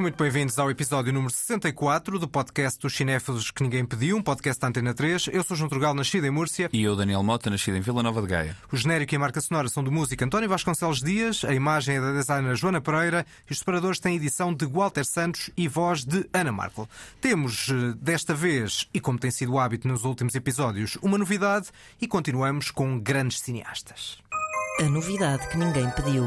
Sejam muito bem-vindos ao episódio número 64 do podcast dos Cinéfilos que Ninguém Pediu, um podcast da Antena 3. Eu sou João Trugal, nascido em Múrcia. E eu, Daniel Mota, nascido em Vila Nova de Gaia. O genérico e a marca sonora são do músico António Vasconcelos Dias, a imagem é da designer Joana Pereira e os separadores têm edição de Walter Santos e voz de Ana Markel. Temos, eh, desta vez, e como tem sido o hábito nos últimos episódios, uma novidade e continuamos com grandes cineastas. A novidade que ninguém pediu.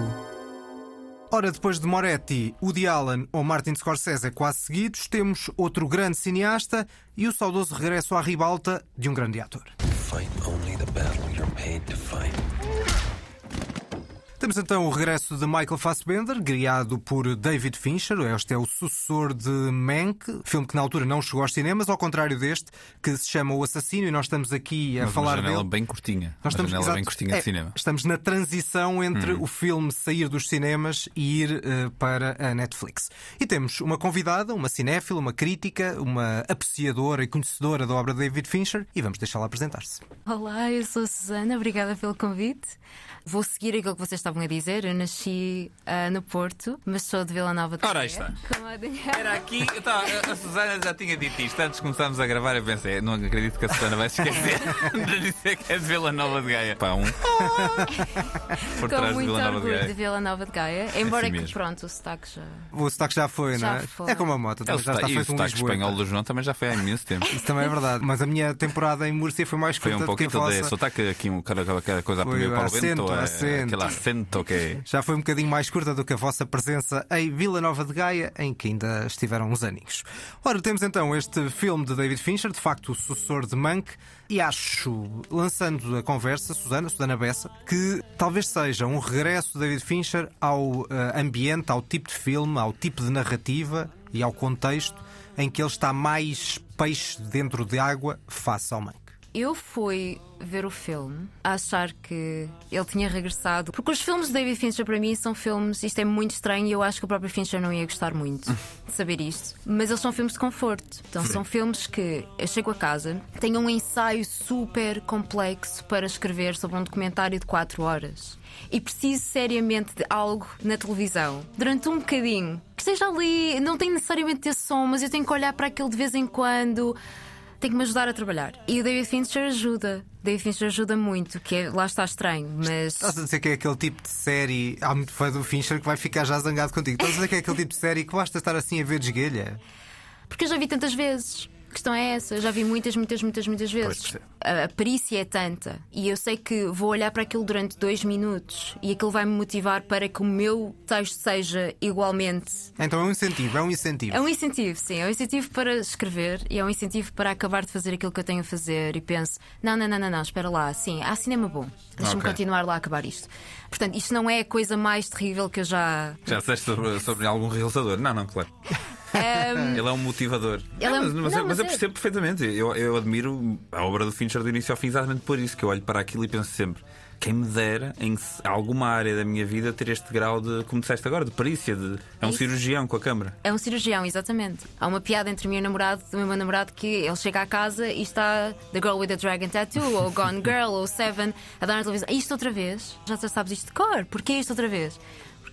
Ora, depois de Moretti, Woody Allen ou Martin Scorsese quase seguidos, temos outro grande cineasta e o saudoso regresso à ribalta de um grande ator. Fight only the battle you're to fight. Temos então o regresso de Michael Fassbender, criado por David Fincher. Este é o sucessor de Mank, filme que na altura não chegou aos cinemas, ao contrário deste, que se chama O Assassino, e nós estamos aqui a Mas falar uma janela dele. bem curtinha. Nós uma estamos, janela exato, bem curtinha é, de cinema. Hum. Estamos na transição entre o filme sair dos cinemas e ir eh, para a Netflix. E temos uma convidada, uma cinéfila, uma crítica, uma apreciadora e conhecedora da obra de David Fincher, e vamos deixá-la apresentar-se. Olá, eu sou a Susana, obrigada pelo convite. Vou seguir aquilo que vocês estavam a dizer. Eu nasci ah, no Porto, mas sou de Vila Nova de Ora, aí está. Era aqui, tava- a Susana já tinha dito isto antes de começarmos a gravar. Eu pensei, não acredito que a Susana vai se esquecer dizer que é de Vila Nova de Gaia. Um. Por Com trás de muito Vila Nova de orgulho de Gaia. Vila Nova de Gaia. Embora assim que, mesmo. pronto, o sotaque já. O sotaque já foi, Já não é? foi. É como a moto, É o também já está sotaque- e o feito um sotaque espanhol do João também já foi há imenso tempo. Isso também é verdade, mas a minha temporada em Múrcia foi mais Foi curta um do que a pouquinho de vossa. sotaque aqui, um cara, aquela coisa a Foi para o acento, vento. é acento. Aquele acento que é. Já foi um bocadinho mais curta do que a vossa presença em Vila Nova de Gaia, em que ainda estiveram uns aninhos. Ora, temos então este filme de David Fincher, de facto o sucessor de Mank, e acho, lançando a conversa, Susana, Susana Bessa, que talvez seja um regresso de David Fincher ao eh, ambiente, ao tipo de filme, ao tipo de narrativa e ao contexto em que ele está mais peixe dentro de água face ao Mank. Eu fui ver o filme a achar que ele tinha regressado. Porque os filmes de David Fincher, para mim, são filmes. Isto é muito estranho e eu acho que o próprio Fincher não ia gostar muito de saber isto. Mas eles são filmes de conforto. Então, são filmes que eu chego a casa, tenho um ensaio super complexo para escrever sobre um documentário de 4 horas. E preciso seriamente de algo na televisão durante um bocadinho que esteja ali. Não tem necessariamente ter som, mas eu tenho que olhar para aquilo de vez em quando tem que me ajudar a trabalhar. E o David Fincher ajuda. David Fincher ajuda muito, que é, lá está estranho, mas. Estás a dizer que é aquele tipo de série. Há muito fã do Fincher que vai ficar já zangado contigo. Estás a dizer que é aquele tipo de série que basta estar assim a ver desguelha? Porque eu já vi tantas vezes. A questão é essa, eu já vi muitas, muitas, muitas, muitas vezes. A, a perícia é tanta. E eu sei que vou olhar para aquilo durante dois minutos e aquilo vai me motivar para que o meu texto seja igualmente. Então é um incentivo, é um incentivo. É um incentivo, sim. É um incentivo para escrever e é um incentivo para acabar de fazer aquilo que eu tenho a fazer e penso: não, não, não, não, não espera lá, sim, há cinema bom. Deixa-me Ok. continuar lá a acabar isto. Portanto, isto não é a coisa mais terrível que eu já. Já disseste sobre, sobre algum realizador? Não, não, claro. Ele é um motivador. É um- mas, mas não, eu- mas mas eu é- percebo perfeitamente. Eu, eu admiro a obra do Fincher do início ao fim exatamente por isso, que eu olho para aquilo e penso sempre. Quem me dera em alguma área da minha vida ter este grau de, como disseste agora, de perícia, de, é um Isso. cirurgião com a câmara. É um cirurgião, exatamente. Há uma piada entre mim e o namorado, do meu namorado, que ele chega à casa e está The Girl with the Dragon Tattoo, ou Gone Girl, ou Seven, a dar na televisão. Isto outra vez? Já sabes isto de cor? Porquê isto outra vez?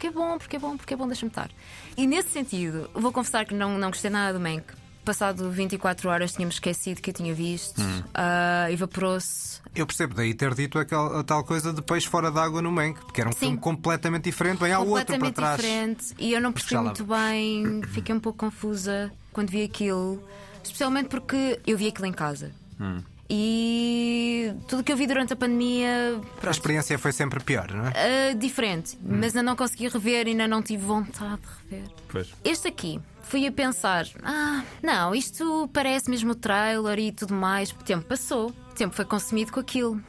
Porque é bom, porque é bom, porque é bom, deixa-me estar. E nesse sentido, vou confessar que não, não gostei nada do Mank. Passado 24 horas tínhamos esquecido que eu tinha visto, Ah, evaporou-se. Eu percebo daí ter dito aquela, a tal coisa de peixe fora d'água no Mank, porque era um Sim. filme completamente diferente. Bem, há outro para completamente trás. diferente e eu não percebi muito bem, fiquei um pouco confusa quando vi aquilo, especialmente porque eu vi aquilo em casa. Hum. E tudo que eu vi durante a pandemia, A pronto, experiência foi sempre pior, não é? ah, diferente, Hum. mas ainda não consegui rever, ainda não tive vontade de rever. Pois. Este aqui, fui a pensar: ah, não, isto parece mesmo o trailer e tudo mais. O tempo passou, o tempo foi consumido com aquilo.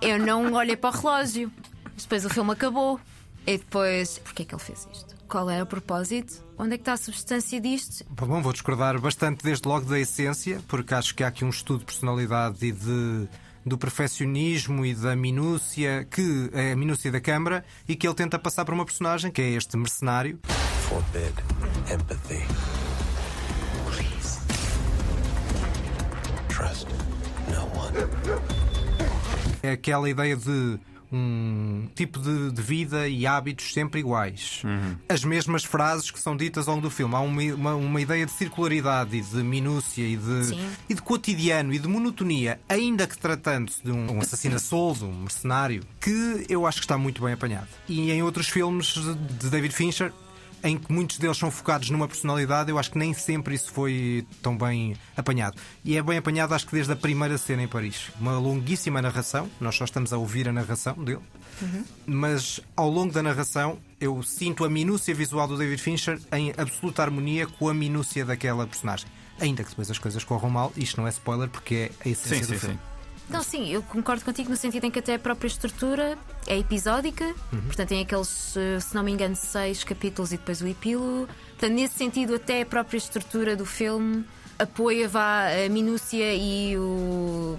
Eu não olhei para o relógio. Depois o filme acabou. E depois, porquê é que ele fez isto? Qual é o propósito? Onde é que está a substância disto? Bom, vou discordar bastante desde logo da essência, porque acho que há aqui um estudo de personalidade e de, do perfeccionismo e da minúcia, que é a minúcia da câmara, e que ele tenta passar para uma personagem que é este mercenário. Forbid empathy. Please. Trust no one. É aquela ideia de um tipo de, de vida e hábitos sempre iguais. As mesmas frases que são ditas ao longo do filme. Há uma, uma, uma ideia de circularidade e de minúcia e de, Sim. e de cotidiano e de monotonia, ainda que tratando-se de um, um assassino a soldo, um mercenário, que eu acho que está muito bem apanhado. E em outros filmes de- de David Fincher, em que muitos deles são focados numa personalidade, eu acho que nem sempre isso foi tão bem apanhado. E é bem apanhado, acho que desde a primeira cena em Paris. Uma longuíssima narração, nós só estamos a ouvir a narração dele, mas ao longo da narração eu sinto a minúcia visual do David Fincher em absoluta harmonia com a minúcia daquela personagem. Ainda que depois as coisas corram mal, isto não é spoiler porque é a essência Sim, do sim, filme. sim. Não, sim, eu concordo contigo no sentido em que até a própria estrutura é episódica, portanto tem aqueles, eh, se não me engano, seis capítulos e depois o epílogo. Portanto, nesse sentido, até a própria estrutura do filme apoia vá, a minúcia e o,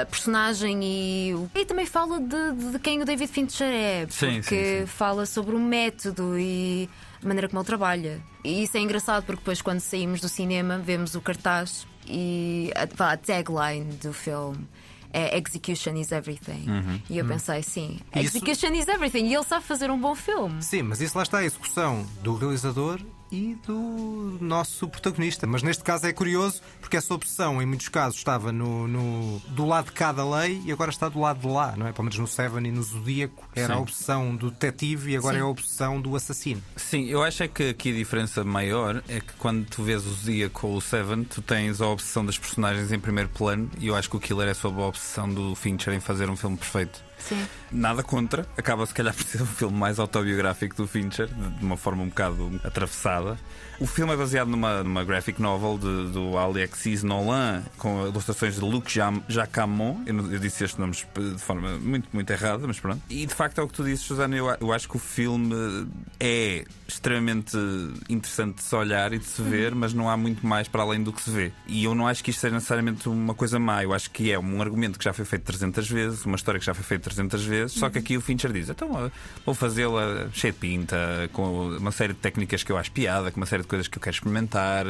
a personagem e, o, e também fala de, de quem o David Fincher é, Sim, porque sim, sim. fala sobre o método e a maneira como ele trabalha. E isso é engraçado porque depois, quando saímos do cinema, vemos o cartaz e a, a tagline do filme. É Execution is everything. E eu pensei, sim, Isso- Execution is everything. E ele sabe fazer um bom filme. Sim, mas isso lá está a execução do realizador e do nosso protagonista. Mas neste caso é curioso porque essa opção, em muitos casos, estava no, no- do lado de cada lei e agora está do lado de lá, não é? Pelo menos no Seven e no Zodíaco era Sim. a opção do detetive e agora Sim. é a opção do assassino. Sim, eu acho é que aqui a diferença maior é que quando tu vês o Zodiac ou o Seven, tu tens a obsessão das personagens em primeiro plano e eu acho que o Killer é sobre a obsessão do Fincher em fazer um filme perfeito. Sim. Nada contra, acaba se calhar por ser um filme mais autobiográfico do Fincher, de uma forma um bocado atravessada. O filme é baseado numa, numa graphic novel de- do Alexis Nolan, com ilustrações de Luc Jacamon. Eu, eu disse estes nomes de forma muito, muito errada, mas pronto. E de facto é o que tu dizes, Susana. Eu, eu acho que o filme é extremamente interessante de se olhar e de se ver, mas não há muito mais para além do que se vê. E eu não acho que isto seja necessariamente uma coisa má. Eu acho que é um argumento que já foi feito 300 vezes, uma história que já foi feita 300 vezes, só que aqui o Fincher diz: então vou fazê-la cheia de pinta, com uma série de técnicas que eu acho piada, com uma série de coisas que eu quero experimentar.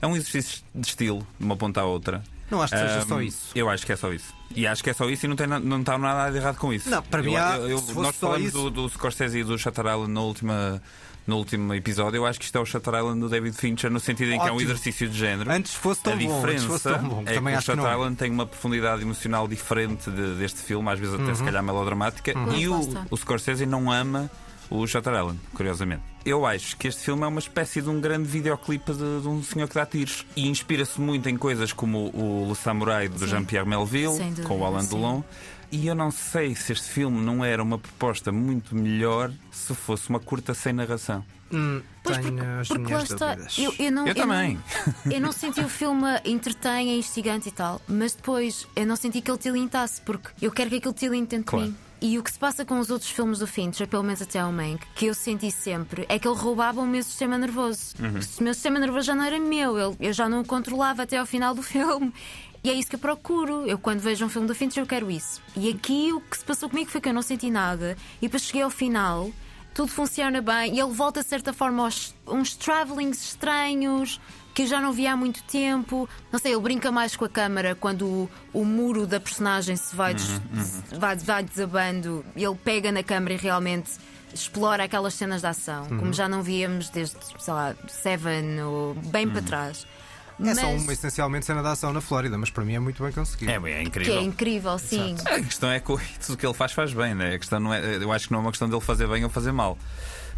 É um exercício de estilo, de uma ponta à outra. Não acho que seja Ahm, só isso. Eu acho que é só isso. E acho que é só isso e não, tem, não está nada de errado com isso. Não, para mim Eu- eu- eu- se fosse nós só falamos isso- do, do Scorsese e do Island na última, no último episódio. Eu acho que isto é o Shutter Island do David Fincher, no sentido em que é um Ótimo. exercício de género. Antes fosse tão a bom, diferença antes fosse tão bom. é Também que acho o que Shutter não. Island tem uma profundidade emocional diferente de- deste filme, às vezes até Uhum. se calhar melodramática. E Lá o, o Scorsese não ama o Shutter Island, curiosamente. Eu acho que este filme é uma espécie de um grande videoclipe de, de um senhor que dá tiros e inspira-se muito em coisas como o, o Samurai do. Jean-Pierre Melville, com o Alain sim. Delon. E eu não sei se este filme não era uma proposta muito melhor se fosse uma curta sem narração. Hum, Pois, tenho porque, as porque lá minhas está. dúvidas. Eu, eu não, Eu também. Não, eu não senti o filme entretém, é instigante e tal, mas depois eu não senti que ele tilintasse, porque eu quero que aquele tilinte dentro Claro. de mim. E o que se passa com os outros filmes do Fincher, pelo menos até ao Mank, que eu senti sempre, é que ele roubava o meu sistema nervoso. Uhum. O meu sistema nervoso já não era meu, eu, eu já não o controlava até ao final do filme. E é isso que eu procuro. Eu, quando vejo um filme do Fincher, eu quero isso. E aqui o que se passou comigo foi que eu não senti nada. E depois cheguei ao final tudo funciona bem e ele volta de certa forma aos uns travelings estranhos que eu já não vi há muito tempo. Não sei, ele brinca mais com a câmara quando o, o muro da personagem se vai, des- se vai, vai desabando. Ele pega na câmara e realmente explora aquelas cenas de ação, como já não víamos desde, sei lá, Seven ou bem para trás. É só Mas- uma essencialmente cena de ação na Flórida, mas para mim é muito bem conseguido. É, é que é incrível. incrível, sim. A questão é que o- tudo o que ele faz faz bem, né? A questão não é, eu acho que não é uma questão dele fazer bem ou fazer mal.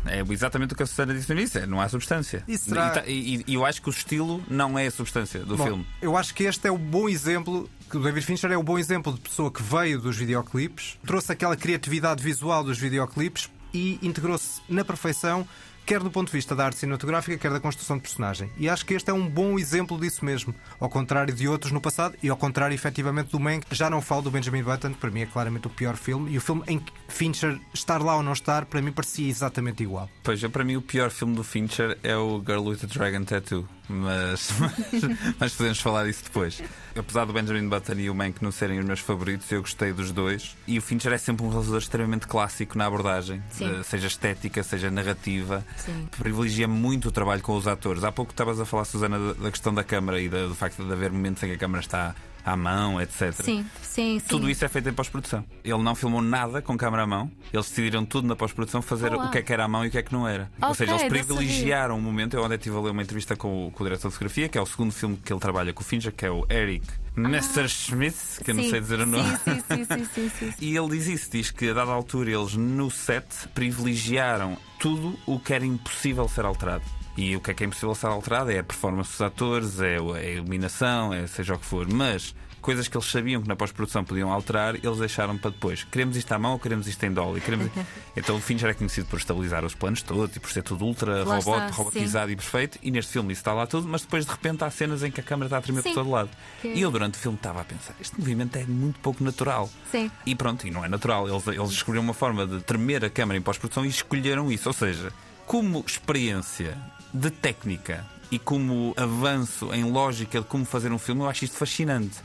É exatamente o que a Susana disse no início: é, não há substância. E será- E tá- E, e eu acho que o estilo não é a substância do Bom, filme. Eu acho que este é o bom exemplo. Que o David Fincher é o bom exemplo de pessoa que veio dos videoclipes, trouxe aquela criatividade visual dos videoclipes e integrou-se na perfeição, quer do ponto de vista da arte cinematográfica, quer da construção de personagem. E acho que este é um bom exemplo disso mesmo, ao contrário de outros no passado e ao contrário, efetivamente, do Mank. Já não falo do Benjamin Button, que para mim é claramente o pior filme, e o filme em que Fincher estar lá ou não estar, para mim parecia exatamente igual. Pois, para mim, o pior filme do Fincher é o Girl with a Dragon Tattoo. Mas, mas, mas podemos falar disso depois. Apesar do Benjamin Button e o Mank não serem os meus favoritos, eu gostei dos dois. E o Fincher é sempre um realizador extremamente clássico na abordagem, eh, seja estética, seja narrativa. Sim. Privilegia muito o trabalho com os atores. Há pouco estavas a falar, Susana, da- da questão da câmara e da- do facto de haver momentos em que a câmara está à mão, etc. Sim, sim, sim. Tudo isso é feito em pós-produção. Ele não filmou nada com câmera à mão. Eles decidiram tudo na pós-produção fazer Oh, o que é que era à mão e o que é que não era. Ou Ok, seja, eles privilegiaram um momento. Eu ontem estive a ler uma entrevista com o, com o diretor de fotografia, que é o segundo filme que ele trabalha com o Fincher, que é o Eric Messerschmitt, que eu não sei dizer o nome. Sim, sim, sim, sim. E ele diz isso, diz que a dada altura eles no set privilegiaram tudo o que era impossível ser alterado. E o que é que é impossível ser alterado é a performance dos atores, é a iluminação, é seja o que for. Mas coisas que eles sabiam que na pós-produção podiam alterar, eles deixaram para depois. Queremos isto à mão ou queremos isto em dolly? Queremos... então o Fincher é conhecido por estabilizar os planos todos e por ser tudo ultra Lá robot, está, robotizado e perfeito. E neste filme isso está lá tudo, mas depois de repente há cenas em que a câmera está a tremer Sim. por todo lado. Que- E eu durante o filme estava a pensar, este movimento é muito pouco natural. Sim. E pronto, e não é natural. Eles, eles descobriram uma forma de tremer a câmera em pós-produção e escolheram isso. Ou seja, como experiência de técnica e como avanço em lógica de como fazer um filme, eu acho isto fascinante.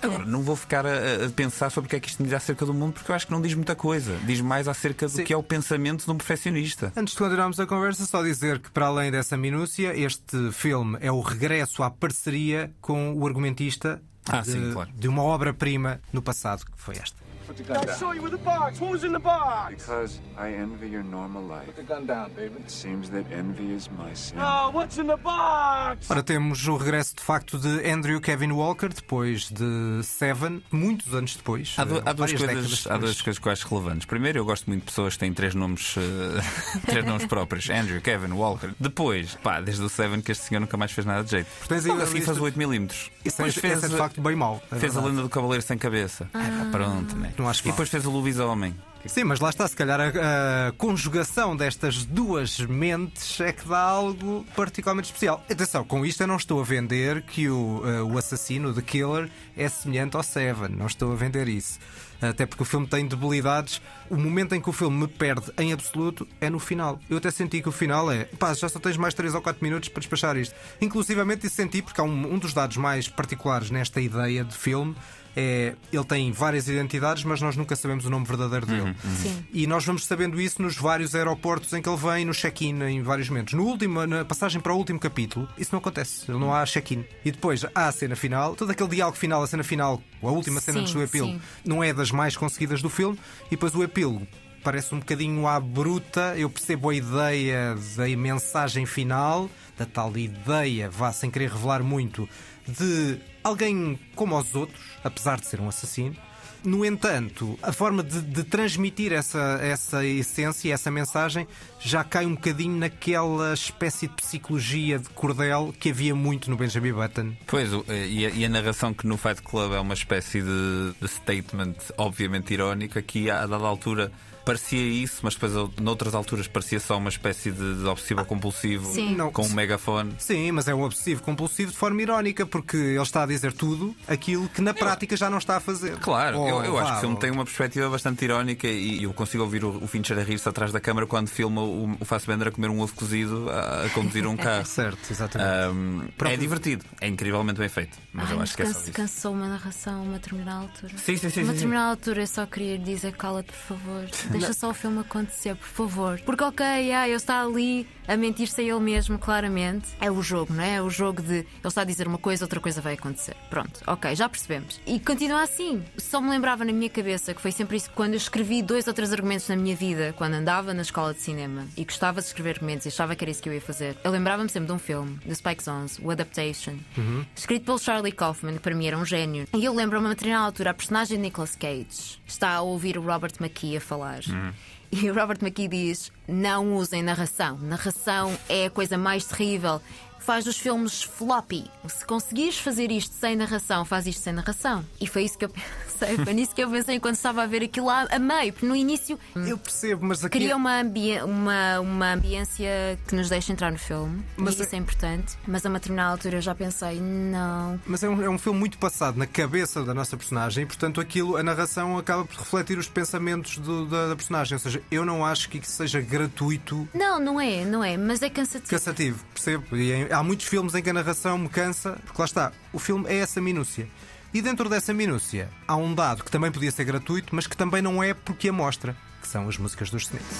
Agora, não vou ficar a, a pensar sobre o que é que isto me diz acerca do mundo, porque eu acho que não diz muita coisa. Diz mais acerca do Sim. que é o pensamento de um perfeccionista. Antes de continuarmos a conversa, só dizer que, para além dessa minúcia, este filme é o regresso à parceria com o argumentista Ah, de, sim, claro. de uma obra-prima no passado, que foi esta. Put the gun down. I saw you with the box. What was in the box? Because I envy your normal life. Put the gun down, baby. It seems that envy is my sin. Oh, what's in the box? Ora, temos o regresso de facto de Andrew Kevin Walker, depois de Seven, muitos anos depois. Há, eh, há duas coisas, há duas coisas que eu acho relevantes. Primeiro, eu gosto muito de pessoas que têm três nomes, eh, três nomes próprios: Andrew, Kevin, Walker. Depois, pá, desde o Seven que este senhor nunca mais fez nada de jeito. Tens aí a assim faz o 8mm. Isso é, esse é de facto bem mau. é Fez a verdade. lenda do Cavaleiro Sem Cabeça. Ah, pá, pronto, né? Não acho E depois fez o Lobisomem. Sim, mas lá está, se calhar a, a conjugação destas duas mentes é que dá algo particularmente especial. Atenção, com isto eu não estou a vender que o, eh, o assassino, The Killer, é semelhante ao Seven. Não estou a vender isso. Até porque o filme tem debilidades. O momento em que o filme me perde em absoluto é no final. Eu até senti que o final é pá, já só tens mais 3 ou 4 minutos para despachar isto. Inclusivamente isso senti porque há um, um dos dados mais particulares nesta ideia de filme. É, ele tem várias identidades, mas nós nunca sabemos o nome verdadeiro dele. Sim. E nós vamos sabendo isso nos vários aeroportos em que ele vem, no check-in, em vários momentos. No último, na passagem para o último capítulo, isso não acontece. Ele não há check-in. E depois há a cena final, todo aquele diálogo final, a cena final, a última cena Sim, antes do epílogo, sim. não é das mais conseguidas do filme. E depois o epílogo parece um bocadinho à bruta. Eu percebo a ideia da mensagem final, da tal ideia, vá sem querer revelar muito, de alguém como os outros, apesar de ser um assassino. No entanto, a forma de, de transmitir essa, essa essência, essa mensagem, já cai um bocadinho naquela espécie de psicologia de cordel que havia muito no Benjamin Button. Pois, o- e a, e a narração que no Fight Club é uma espécie de, de statement obviamente irónico, aqui a dada altura parecia isso, mas depois noutras alturas parecia só uma espécie de, de obsessivo compulsivo Sim. Não. com um megafone. Sim, mas é um obsessivo compulsivo de forma irónica, porque ele está a dizer tudo aquilo que na prática já não está a fazer. Claro, Oh, eu, eu acho que o filme tem uma perspectiva bastante irónica e eu consigo ouvir o, o Fincher a rir-se atrás da câmara quando filma o, o Fassbender a comer um ovo cozido a, a conduzir um carro. Certo, exatamente. Ahm, é divertido, é incrivelmente bem feito, mas Ai, eu acho que é só isso. cansou uma narração a uma determinada altura. Sim, sim, sim. Uma determinada altura eu só queria dizer cala-te, por favor. Deixa só o filme acontecer, por favor. Porque, ok, ah, ele está ali a mentir-se a ele mesmo, claramente. É o jogo, não é? É o jogo de ele está a dizer uma coisa, outra coisa vai acontecer. Pronto, ok, já percebemos. E continua assim. Só me lembrava na minha cabeça que foi sempre isso quando eu escrevi dois ou três argumentos na minha vida, quando andava na escola de cinema e gostava de escrever argumentos e achava que era isso que eu ia fazer. Eu lembrava-me sempre de um filme, de Spike Jonze, o Adaptation, escrito pelo Charlie Kaufman, que para mim era um gênio. E eu lembro-me a uma determinada altura, a personagem de Nicolas Cage está a ouvir o Robert McKee a falar. E o Robert McKee diz: Não usem narração. Narração é a coisa mais terrível. Faz os filmes floppy. Se conseguires fazer isto sem narração, faz isto sem narração. E foi isso que eu pensei. Foi nisso que eu pensei enquanto estava a ver aquilo lá a meio. Porque no início Eu percebo, mas aqui. cria uma, ambi uma, uma ambiência que nos deixa entrar no filme. Mas e isso é importante. Mas a uma determinada altura eu já pensei: Não. Mas é um, é um filme muito passado na cabeça da nossa personagem e, portanto, aquilo, a narração acaba por refletir os pensamentos do- da, da personagem. Ou seja, eu não acho que isso seja gratuito, Não, não é, não é. Mas é cansativo. cansativo, percebo. E em- há muitos filmes em que a narração me cansa, porque lá está, o filme é essa minúcia. E dentro dessa minúcia, há um dado que também podia ser gratuito, mas que também não é porque a mostra, que são as músicas dos Smiths.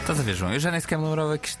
Estás a ver, João? Eu já nem sequer me lembrava que isto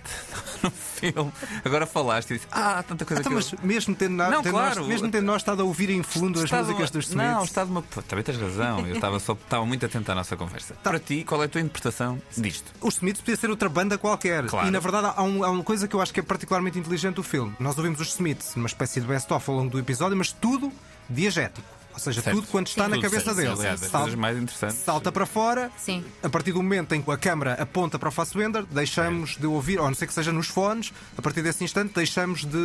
filme. Agora falaste e disse, ah, tanta coisa Então, que mas eu... mesmo tendo, na- Não, tendo claro. nós, mesmo tendo nós estado a ouvir em fundo as músicas uma- dos Smiths. Não, estava uma. Pô, também tens razão. Eu estava só estava muito atento à nossa conversa. Para ti, qual é a tua interpretação disto? Os Smiths podia ser outra banda qualquer. Claro. E na verdade há, um- há uma coisa que eu acho que é particularmente inteligente do filme. Nós ouvimos os Smiths numa espécie de best-of ao longo do episódio, mas tudo diegético. Ou seja, Certo. tudo quando está na Tudo cabeça certo. dele. Aliás, das Salta- coisas mais interessantes. Salta para fora. Sim. A partir do momento em que a câmara aponta para o Fassbender, deixamos de ouvir, ou a não ser que seja nos fones, a partir desse instante deixamos de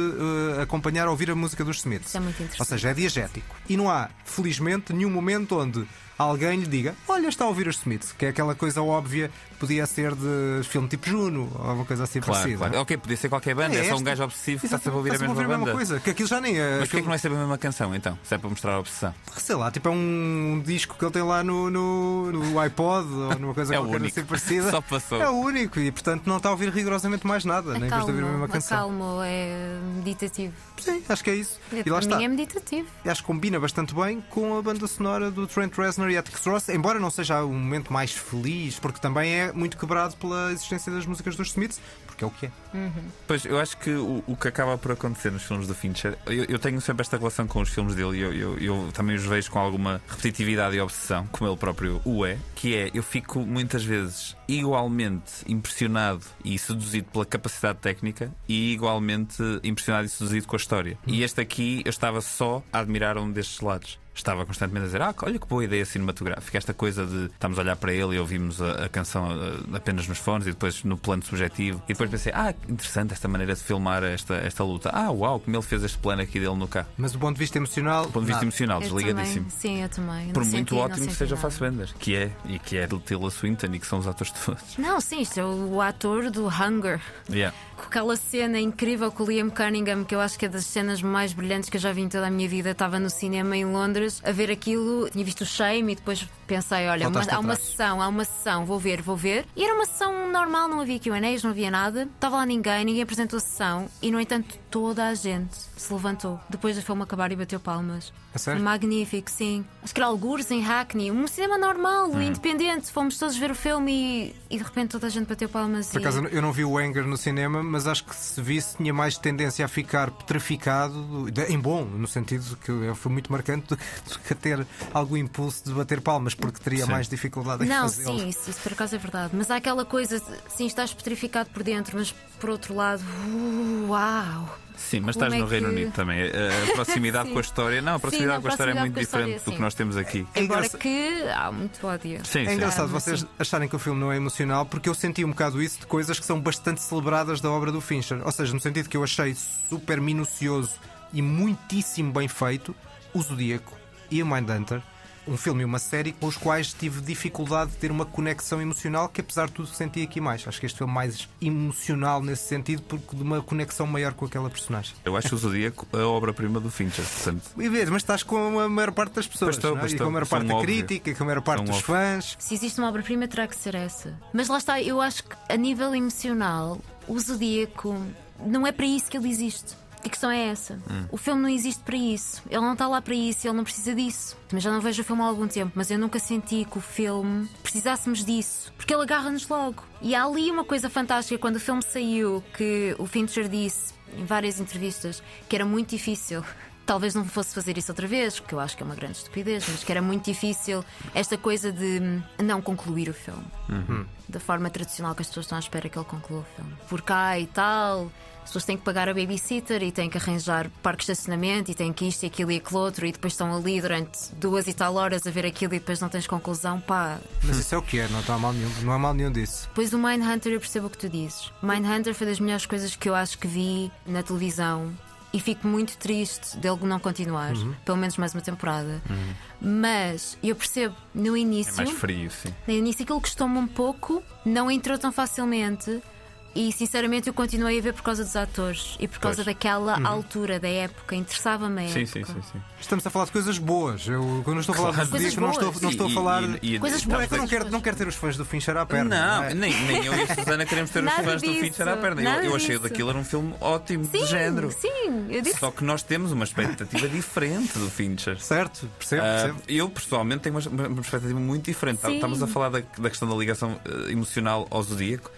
eh, acompanhar ou ouvir a música dos Smiths. Isso é muito interessante. Ou seja, é diegético. E não há, felizmente, nenhum momento onde alguém lhe diga Olha, está a ouvir os Smiths, que é aquela coisa óbvia, podia ser de filme tipo Juno, ou uma coisa assim Claro, parecida. claro. Ok, podia ser qualquer banda, é, só um gajo obsessivo que está sempre a ouvir a mesma banda. coisa, que aquilo já nem é. Mas porquê aquilo- que não é sempre a mesma canção então? Se é para mostrar a obsessão. Sei lá, tipo é um disco que ele tem lá no, no, no iPod ou numa coisa É o qualquer único. assim parecida. Só passou. É o único e portanto não está a ouvir rigorosamente mais nada, nem em vez de ouvir a mesma Acalmo, canção. acalmo, é meditativo. Sim, acho que é isso. E lá está. é meditativo. Acho que combina bastante bem com a banda sonora do Trent Reznor e Atticus Ross, embora não seja o momento mais feliz, porque também é muito quebrado pela existência das músicas dos Smiths, porque é o que é. Pois, eu acho que o, o que acaba por acontecer nos filmes do Fincher, eu, eu tenho sempre esta relação com os filmes dele e eu, eu, eu também os vejo com alguma repetitividade e obsessão, como ele próprio o é, que é, eu fico muitas vezes igualmente impressionado e seduzido pela capacidade técnica e igualmente impressionado e seduzido com a história. E este aqui, eu estava só a admirar um destes lados. Estava constantemente a dizer, ah, olha que boa ideia cinematográfica. Esta coisa de estamos a olhar para ele e ouvimos a, a canção apenas nos fones e depois no plano subjetivo. E depois pensei, ah, interessante esta maneira de filmar esta, esta luta. Ah, uau, como ele fez este plano aqui dele no carro. Mas do ponto de vista emocional. Do ponto de vista nada. emocional, desligadíssimo. também, sim, eu também. Não Por senti- muito não ótimo que seja. Fassbender, que é, e que é de Tilda Swinton e que são os atores todos. Não, sim, isto é o ator do Hunger. Yeah. Com aquela cena incrível com o Liam Cunningham, que eu acho que é das cenas mais brilhantes que eu já vi em toda a minha vida. Estava no cinema em Londres a ver aquilo, tinha visto o Shame e depois pensei: olha, há uma sessão, há uma sessão, vou ver, vou ver. E era uma sessão normal, não havia QAs, não havia nada, estava lá ninguém, ninguém apresentou a sessão e, no entanto, toda a gente se levantou depois do filme acabar e bateu palmas. A sério? Magnífico, sim. Acho que era algures em Hackney, um cinema normal, Hum. independente. Fomos todos ver o filme e, e de repente toda a gente bateu palmas. Por e... acaso eu não vi o Anger no cinema, mas acho que se visse tinha mais tendência a ficar petrificado, em bom, no sentido que foi muito marcante, do que a ter algum impulso de bater palmas, porque teria Sim. mais dificuldade em Não, fazê-lo. sim, isso, isso por acaso é verdade. Mas há aquela coisa, sim, estás petrificado por dentro, mas por outro lado, uh, uau! Sim, mas estás é no Reino que- Unido também. A a proximidade com a história. Não, a proximidade Sim, com a história é muito a história, diferente do que nós temos aqui. É Embora engraçado- que há muito ódio. Sim, É engraçado Ah, vocês sim. acharem que o filme não é emocional porque eu senti um bocado isso de coisas que são bastante celebradas da obra do Fincher. Ou seja, no sentido que eu achei super minucioso e muitíssimo bem feito o Zodíaco e o Mindhunter. Um filme e uma série com os quais tive dificuldade de ter uma conexão emocional que, apesar de tudo, senti aqui mais. Acho que este filme é mais emocional nesse sentido, porque de uma conexão maior com aquela personagem. Eu acho o Zodíaco a obra-prima do Fincher. Portanto, E vês, mas estás com a maior parte das pessoas, Pois estou, não é? pois e com a estou. maior parte da óbvio. crítica, com a maior parte um dos óbvio. fãs. Se existe uma obra-prima, terá que ser essa. Mas lá está, eu acho que a nível emocional, o Zodíaco não é para isso que ele existe. A questão é essa. Hum. O filme não existe para isso. Ele não está lá para isso, ele não precisa disso. Mas já não vejo o filme há algum tempo, mas eu nunca senti que o filme precisássemos disso. Porque ele agarra-nos logo. E há ali uma coisa fantástica quando o filme saiu que o Fincher disse em várias entrevistas que era muito difícil Talvez não fosse fazer isso outra vez, porque eu acho que é uma grande estupidez, mas que era muito difícil esta coisa de não concluir o filme da forma tradicional que as pessoas estão à espera que ele conclua o filme. Por cá e tal, as pessoas têm que pagar a babysitter e têm que arranjar parque de estacionamento e têm que isto e aquilo e aquilo outro e depois estão ali durante duas e tal horas a ver aquilo e depois não tens conclusão, pá. Mas isso é o que é, não, está mal nenhum, não há mal nenhum disso. Depois do Mindhunter eu percebo o que tu dizes. Mindhunter foi das melhores coisas que eu acho que vi na televisão. E fico muito triste dele não continuar, pelo menos mais uma temporada. Mas eu percebo no é início. mais frio, sim. No início aquilo custou-me um pouco, não entrou tão facilmente. E sinceramente eu continuei a ver por causa dos atores e por causa Pois. daquela altura da época. Interessava-me a Sim, época. sim, sim, sim. Estamos a falar de coisas boas. Eu, quando eu estou a falar Claro. dos dias, não estou, Coisas não estou a falar. e- e- Coisas e- Não, é que eu não boas. quero, não quero ter os fãs do Fincher à perna. Não, é? nem, nem eu e a Susana queremos ter os fãs do disso, Fincher à perna. Eu, nada eu achei daquilo era um filme ótimo, Sim, de género. sim, eu disse. Só que nós temos uma expectativa diferente do Fincher. Certo, percebo, Ah, percebo. eu pessoalmente tenho uma, uma perspectiva muito diferente. Sim. Estamos a falar da, da questão da ligação eh, emocional ao zodíaco.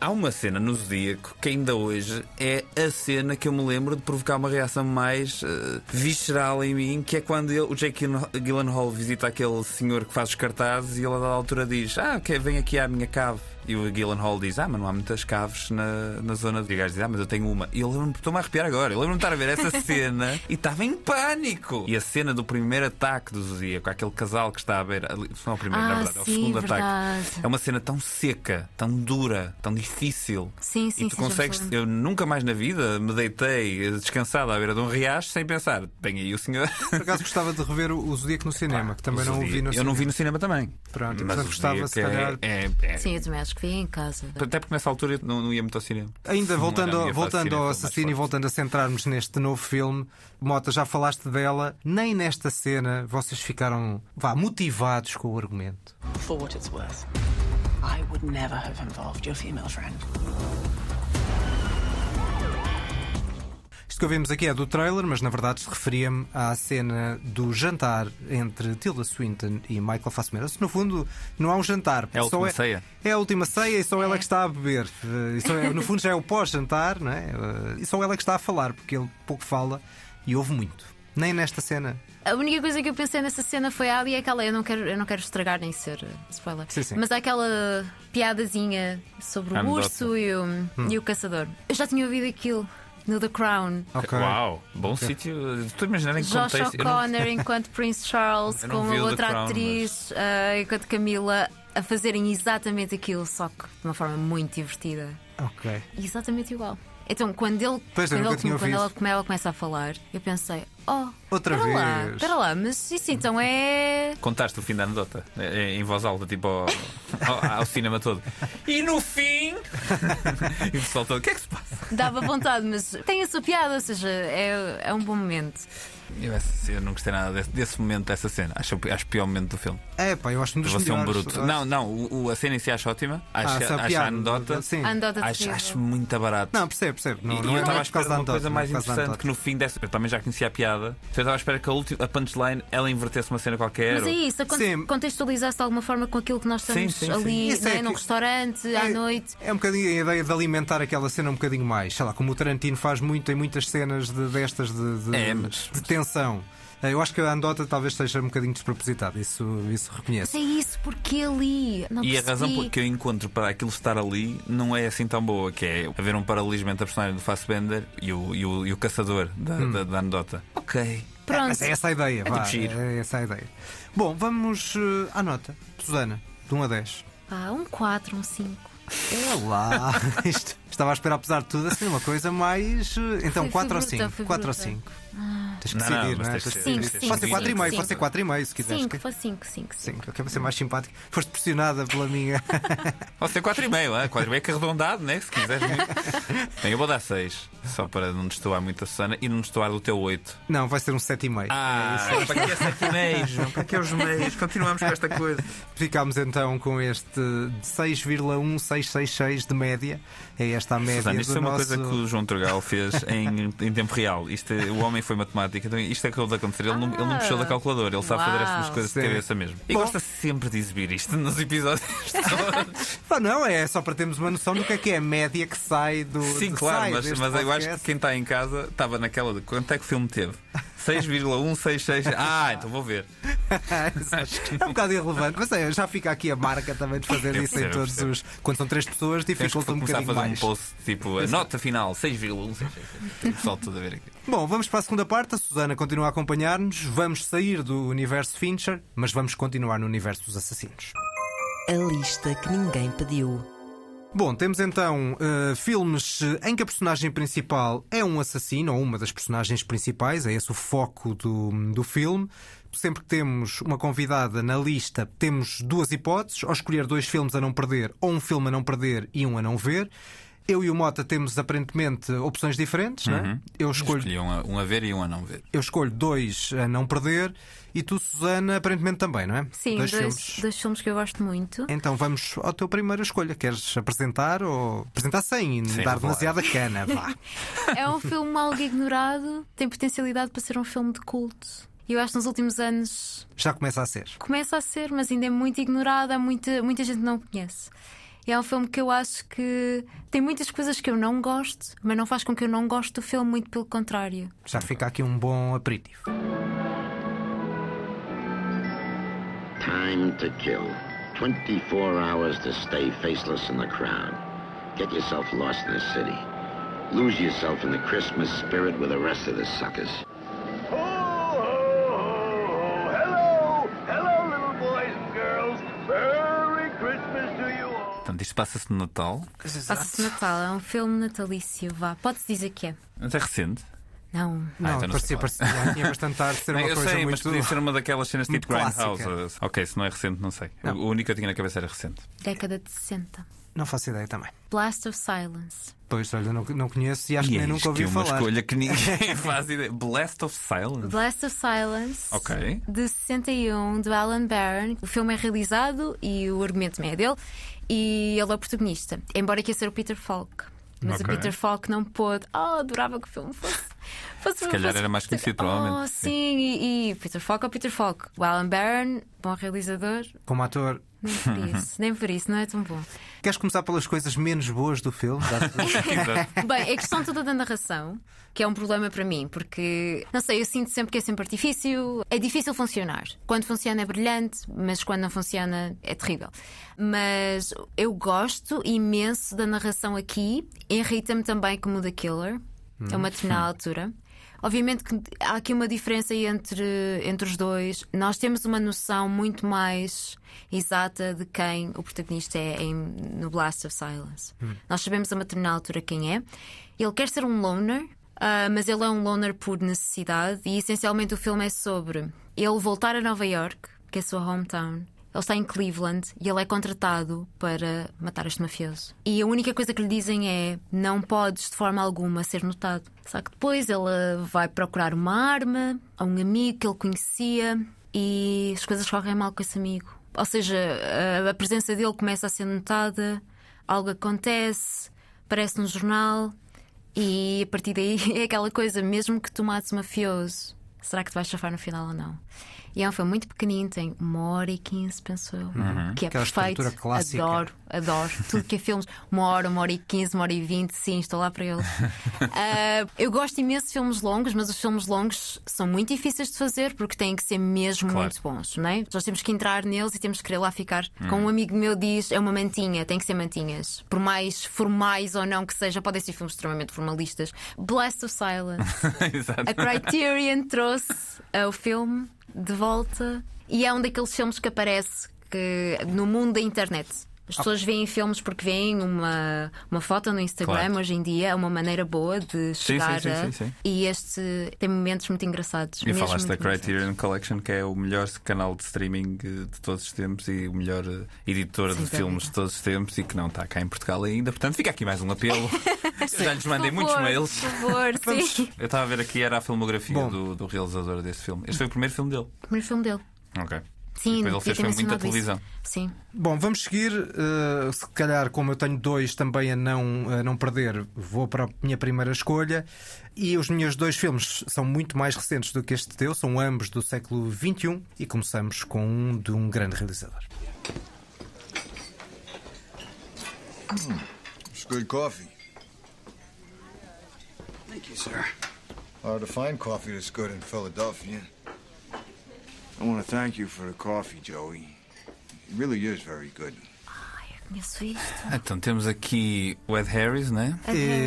Há uma cena no Zodíaco que ainda hoje é a cena que eu me lembro de provocar uma reação mais eh, visceral em mim, que é quando ele- o Jake Gyllenhaal visita aquele senhor que faz os cartazes e ele dada altura diz: Ah, ok, vem aqui à minha cave. E o Gyllenhaal diz: Ah, mas não há muitas caves na, na zona. E o gajo diz: Ah, mas eu tenho uma. E eu lembro-me, estou-me a arrepiar agora. Eu lembro-me de estar a ver essa cena e estava em pânico. E a cena do primeiro ataque do Zodíaco, aquele casal que está a ver. ali- Não é o primeiro, na Ah, verdade, é o sim, segundo verdade. ataque. É uma cena tão seca, tão dura, tão difícil. Sim, sim, e tu sim, me consegues. Eu nunca mais na vida me deitei descansado à beira de um riacho sem pensar, bem aí o senhor. Por acaso gostava de rever o Zodíaco no cinema, que também O não o vi no Eu cinema. não vi no cinema também. Pronto, mas gostava, se calhar- É, é, é- Sim, eu também acho que em casa. Até porque nessa altura eu não, não ia muito ao cinema. Ainda Não voltando, voltando cinema, ao assassino e voltando a centrarmos neste novo filme, Mota, já falaste dela, nem nesta cena vocês ficaram vá, motivados com o argumento. For what it's worth, I would never have involved your female friend. Isto que ouvimos aqui é do trailer, mas na verdade se referia-me à cena do jantar entre Tilda Swinton e Michael Fassbender. No fundo, não há um jantar. É a última ceia. É a última ceia e só ela que está a beber. Eh, e só é- no fundo já é o pós-jantar, não é? Eh, E só ela que está a falar, porque ele pouco fala e ouve muito. Nem nesta cena. A única coisa que eu pensei nessa cena foi ali aquela. Eu não quero, eu não quero estragar nem ser uh, spoiler. Sim, sim. Mas há aquela piadazinha sobre o Anedota. urso e o, Hum. e o caçador. Eu já tinha ouvido aquilo no The Crown. Ok. Uau, bom sítio. Estou a imaginar em que Josh contexto. eu não- O'Connor enquanto Prince Charles com outra Crown, atriz uh, enquanto Camila a fazerem exatamente aquilo, só que de uma forma muito divertida. Ok. Exatamente igual. Então, quando ele, Pois, quando, ele quando ela, como ela começa a falar, eu pensei, oh, Outra espera lá, vez. espera lá, mas isso então é. Contaste o fim da anedota é- é em voz alta, tipo ao, ao- ao cinema todo. E no fim. e o pessoal todo, o que é que se passa? Dava vontade, mas tem a sua piada, ou seja, é, é um bom momento. Eu, eu não gostei nada desse, desse momento, dessa cena. Acho, acho o pior momento do filme. É, pá, eu acho um dos Você é um melhores. bruto. Não, não, o, o- a cena em si acho ótima. Acho, Ah, acho a anedota. Sim. A anedota Acho, acho muito barato. Não, percebe, percebe. Não, e não eu é estava à por espera causa de da uma coisa é mais interessante que no fim desse. Eu também já conhecia a piada. Então eu estava à espera que a, última, a punchline ela invertesse uma cena qualquer. Mas é ou- isso, Sim. contextualizasse de alguma forma com aquilo que nós Sim, estamos sim, sim. ali é né, num que- restaurante à É- noite. É um bocadinho a ideia de alimentar aquela cena um bocadinho mais. Sei lá, como o Tarantino faz muito em muitas cenas de- destas de, de- É, mas- de tensão. Eh, Eu acho que a andota talvez esteja um bocadinho despropositada, isso, isso Mas reconheço. é isso, porque ali. Não E a razão percebi. que eu encontro para aquilo estar ali não é assim tão boa, que é haver um paralelismo entre a personagem do Fassbender e o, e o, e o caçador da, Hum. da, da anedota. Ok. Pronto. Mas é essa a ideia, vá, tipo giro. é essa a ideia. Bom, vamos eh, à nota. Susana, de 1 a 10. Pá, um 4, um 5. É lá. Isto, estava a esperar, apesar de tudo, assim, uma coisa mais. eh, Então, Foi- 4 foi ou bruta, 5? foi 4 ou bruta. 5? Tens que Não, não, decidir, mas não é? tens Tens que que ser- Cinco, decidir. cinco, Pode ser 4,5, cinco. pode ser 4,5 se quiseres. 5, foi 5, 5, 5. 5, ok, vai ser mais simpático. Foste pressionada pela minha. Pode ser 4,5, ah? 4,5 que arredondado, né? Se quiseres. Bem, eu vou dar 6, só para não destoar muito a Susana e não destoar do teu 8. Não, vai ser um 7,5. Ah, para que é 7 meios? Para que é os meios? Continuamos com esta coisa. Ficámos então com este 6,1666 de média. É esta a média Susana, isto do foi uma nosso... coisa que o João Turgal fez em, em tempo real. Isto, é- o homem foi matemática, então isto é que acabou de acontecer. Ele, não, ele não puxou da calculadora, ele sabe fazer estas coisas Sim. de cabeça mesmo. E Bom. gosta sempre de exibir isto nos episódios todos. Pá, não, é só para termos uma noção do que é que é a média que sai do. Sim, claro, sai mas, deste mas eu acho que podcast. quem está em casa estava naquela de quanto é que o filme teve? 6,166. Ah, então vou ver. é um bocado irrelevante, mas é, já fica aqui a marca também de fazer Eu isso em percebo, todos percebo. os. Quando são três pessoas, Temos que dificulta um começar a bocadinho fazer mais. um post tipo a nota final 6,166. O pessoal todo a ver aqui. Bom, vamos para a segunda parte. A Susana continua a acompanhar-nos. Vamos sair do universo Fincher, mas vamos continuar no universo dos assassinos. A lista que ninguém pediu. Bom, temos então eh, filmes em que a personagem principal é um assassino, ou uma das personagens principais, é esse o foco do, do filme. Sempre que temos uma convidada na lista, temos duas hipóteses: ou escolher dois filmes a não perder, ou um filme a não perder e um a não ver. Eu e o Mota temos aparentemente opções diferentes, não é? Eu escolho Escolhi um a, um a ver e um a não ver. Eu escolho dois a não perder e tu, Susana, aparentemente também, não é? Sim, dois, dois, filmes. dois filmes que eu gosto muito. Então vamos à tua primeira escolha. Queres apresentar ou apresentar sem Sim, dar demasiada cana? Vá. É um filme algo ignorado, tem potencialidade para ser um filme de culto. E eu acho que nos últimos anos Já começa a ser. começa a ser, mas ainda é muito ignorado, muita, muita gente que não o conhece. E é um filme que eu acho que tem muitas coisas que eu não gosto, mas não faz com que eu não goste do filme, muito pelo contrário. Já fica aqui um bom aperitivo. Time to kill. 24 hours to stay faceless in the crowd. Get yourself lost in the city. Lose yourself in the Christmas spirit with the rest of the suckers. Portanto, isto passa-se no Natal. Passa-se Natal, é um filme natalício, vá. Pode-se dizer que é. Mas é recente. Não. Não, então não parecia, parecia já tinha bastante tarde de ser Não, uma eu coisa sei, mas muito. podia ser uma daquelas cenas tipo. Grindhouse. Ok, se não é recente, não sei. Não. O único que eu tinha na cabeça era recente. Década de 60. Não faço ideia também. Blast of Silence. Pois, olha, não, não conheço e acho e que é nem nunca isto ouvi que é uma falar. escolha que ninguém faz ideia. Blast of Silence. Blast of Silence. Ok. De 61, do Alan Barron. O filme é realizado e o argumento é dele. E ele é o protagonista. Embora que ia ser o Peter Falk. Mas Ok. o Peter Falk não pôde. Oh, adorava que o filme fosse. fosse Se calhar fosse- era mais conhecido, Oh, provavelmente. sim, e, e Peter Falk é o Peter Falk. O Alan Barron, bom realizador. Como ator, Nem por isso, nem por isso, não é tão bom. queres começar pelas coisas menos boas do filme? Bem, a questão toda da narração, que é um problema para mim, porque, não sei, eu sinto sempre que é sempre artifício, é difícil funcionar. Quando funciona é brilhante, mas quando não funciona é terrível. Mas eu gosto imenso da narração aqui, irrita-me também como The Killer, é uma determinada altura. Obviamente que há aqui uma diferença entre, entre os dois. Nós temos uma noção muito mais exata de quem o protagonista é em, no Blast of Silence. Nós sabemos a uma determinada altura quem é. Ele quer ser um loner, ah, mas ele é um loner por necessidade e essencialmente o filme é sobre ele voltar a Nova York, que é a sua hometown. Ele está em Cleveland e ele é contratado para matar este mafioso. E a única coisa que lhe dizem é: não podes de forma alguma ser notado. Só que depois ele vai procurar uma arma a um amigo que ele conhecia e as coisas correm mal com esse amigo. Ou seja, a, presença dele começa a ser notada, algo acontece, aparece no jornal e a partir daí é aquela coisa: mesmo que tu mates mafioso, será que te vais chafar no final ou não? E é um filme muito pequenino, tem uma hora e quinze, penso eu, que é Aquela perfeito. clássica. Adoro, adoro. Tudo que é filmes, uma hora, uma hora e quinze, uma hora e vinte, sim, estou lá para ele. Ah, eu gosto imenso de filmes longos, mas os filmes longos são muito difíceis de fazer porque têm que ser mesmo Claro. muito bons, não é? Nós temos que entrar neles e temos que querer lá ficar. Como um amigo meu diz, é uma mantinha, tem que ser mantinhas. Por mais formais ou não que seja, podem ser filmes extremamente formalistas. Blast of Silence. Exato. A Criterion trouxe eh, o filme de volta e é um daqueles filmes que aparece que, no mundo da internet. As pessoas veem filmes porque veem uma, uma foto no Instagram Claro. hoje em dia, é uma maneira boa de chegar sim, sim, sim. E este tem momentos muito engraçados. E mesmo falaste da. Criterion Collection, que é o melhor canal de streaming de todos os tempos e o melhor eh, editor de filmes de todos os tempos e que não está cá em Portugal ainda. Portanto, fica aqui mais um apelo. Já lhes mandei Por muitos mails. Por favor, sim. Eu estava a ver aqui, era a filmografia Bom. do, do realizador desse filme. Este foi o primeiro filme dele. Primeiro filme dele. Ok. Sim, Depois ele fez foi muita mencionado isso. televisão. Sim. Bom, vamos seguir. eh, se calhar, como eu tenho dois também a não, a não perder, vou para a minha primeira escolha. E os meus dois filmes são muito mais recentes do que este teu, são ambos do século XXI. E começamos com um de um grande realizador. It's good coffee. Thank you, sir. Hard to find coffee that's good in Philadelphia. I want to thank you for the coffee, Joey. It really is very good. Ai, eu conheço isto. Então temos aqui o Ed Harris, né?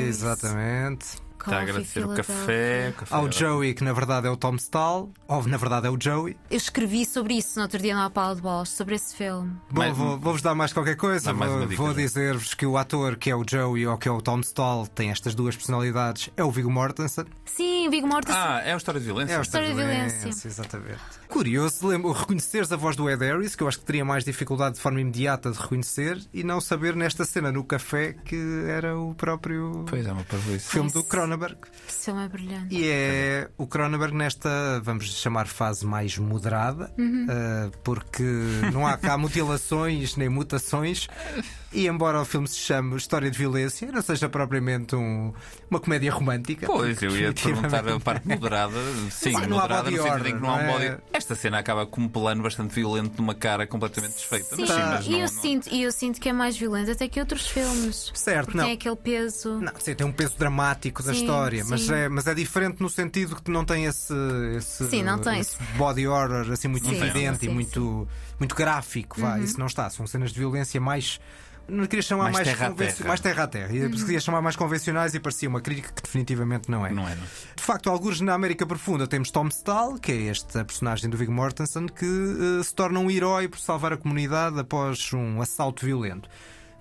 Exatamente. Está a agradecer o café. o café Ao era- Joey, que na verdade é o Tom Stahl, ou na verdade é o Joey. Eu escrevi sobre isso no outro dia no Apalo de Bolas, sobre esse filme. Bom, Mais- vou- vou-vos dar mais qualquer coisa. Mais Vou, vou dizer-vos que o ator que é o Joey ou que é o Tom Stahl tem estas duas personalidades. É o Viggo Mortensen. Sim, Viggo Mortensen. Ah, é a história de violência. É o História de violência. Exatamente. Curioso, lembro, reconheceres a voz do Ed Harris, que eu acho que teria mais dificuldade de forma imediata de reconhecer, e não saber nesta cena no café que era o próprio Pois é, uma filme do Cronenberg. Filme é brilhante. E é o Cronenberg nesta, vamos chamar, fase mais moderada, Uhum. eh, porque não há cá mutilações nem mutações. E embora o filme se chame História de Violência, não seja propriamente um- uma comédia romântica. Pois, eu ia te perguntar a parte moderada. Sim, Sim, não há moderada body no sentido em horror, que não há um não body. é? Esta cena acaba com um plano bastante violento de uma cara completamente desfeita. Sim, Mas sim, mas e não, eu, não- Sinto, e eu sinto que é mais violento até que outros filmes. Certo, Porque não. tem aquele peso. Não, sim, tem um peso dramático da Sim, história, mas sim. é, mas é diferente no sentido que não tem esse, esse, Sim, não tem. esse body horror assim muito Sim, evidente sim, e sim. muito, muito gráfico. Vá, Uhum. Isso não está. São cenas de violência mais. Não queria chamar Mais mais, terra a terra. mais terra a terra. E Uhum. Queria chamar mais convencionais e parecia uma crítica que definitivamente não é. Não é, não. De facto, alguns na América Profunda temos Tom Stahl, que é este personagem do Viggo Mortensen, que eh, se torna um herói por salvar a comunidade após um assalto violento.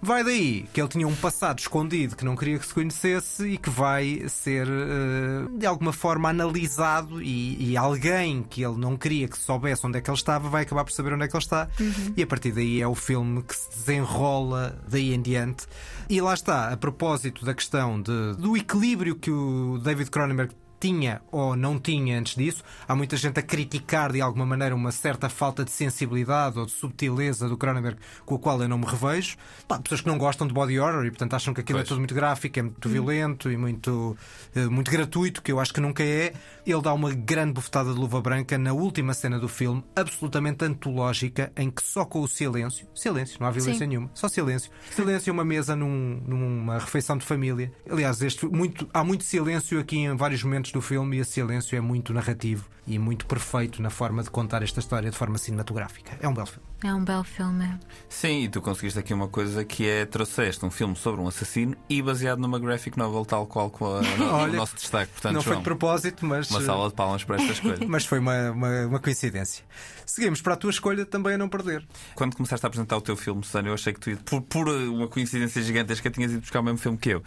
Vai daí que ele tinha um passado escondido que não queria que se conhecesse e que vai ser eh, de alguma forma analisado e, e alguém que ele não queria que soubesse onde é que ele estava vai acabar por saber onde é que ele está Uhum. e a partir daí é o filme que se desenrola daí em diante. E lá está, a propósito da questão de- do equilíbrio que o David Cronenberg tinha ou não tinha antes disso. Há muita gente a criticar de alguma maneira uma certa falta de sensibilidade ou de subtileza do Cronenberg com a qual eu não me revejo. Pá, pessoas que não gostam de body horror e portanto acham que aquilo é Pois. tudo muito gráfico, é muito violento e muito, eh, muito gratuito, que eu acho que nunca é. Ele dá uma grande bufetada de luva branca na última cena do filme, absolutamente antológica, em que só com o silêncio, silêncio, não há violência Sim. nenhuma, só silêncio. Silêncio e uma mesa num- numa refeição de família. Aliás, este, muito, há muito silêncio aqui em vários momentos do filme e esse silêncio é muito narrativo e muito perfeito na forma de contar esta história de forma cinematográfica. É um belo filme. É um belo filme. é. Sim, e tu conseguiste aqui uma coisa que é trouxeste um filme sobre um assassino e baseado numa graphic novel, tal qual com a- no- Olha, o nosso destaque. Portanto, não foi de propósito, mas. uma salva de palmas para esta escolha. Mas foi uma, uma, uma coincidência. Seguimos para a tua escolha também a não perder. Quando começaste a apresentar o teu filme, Susana, eu achei que tu, ia- por, por uma coincidência gigantesca, tinhas ido buscar o mesmo filme que eu.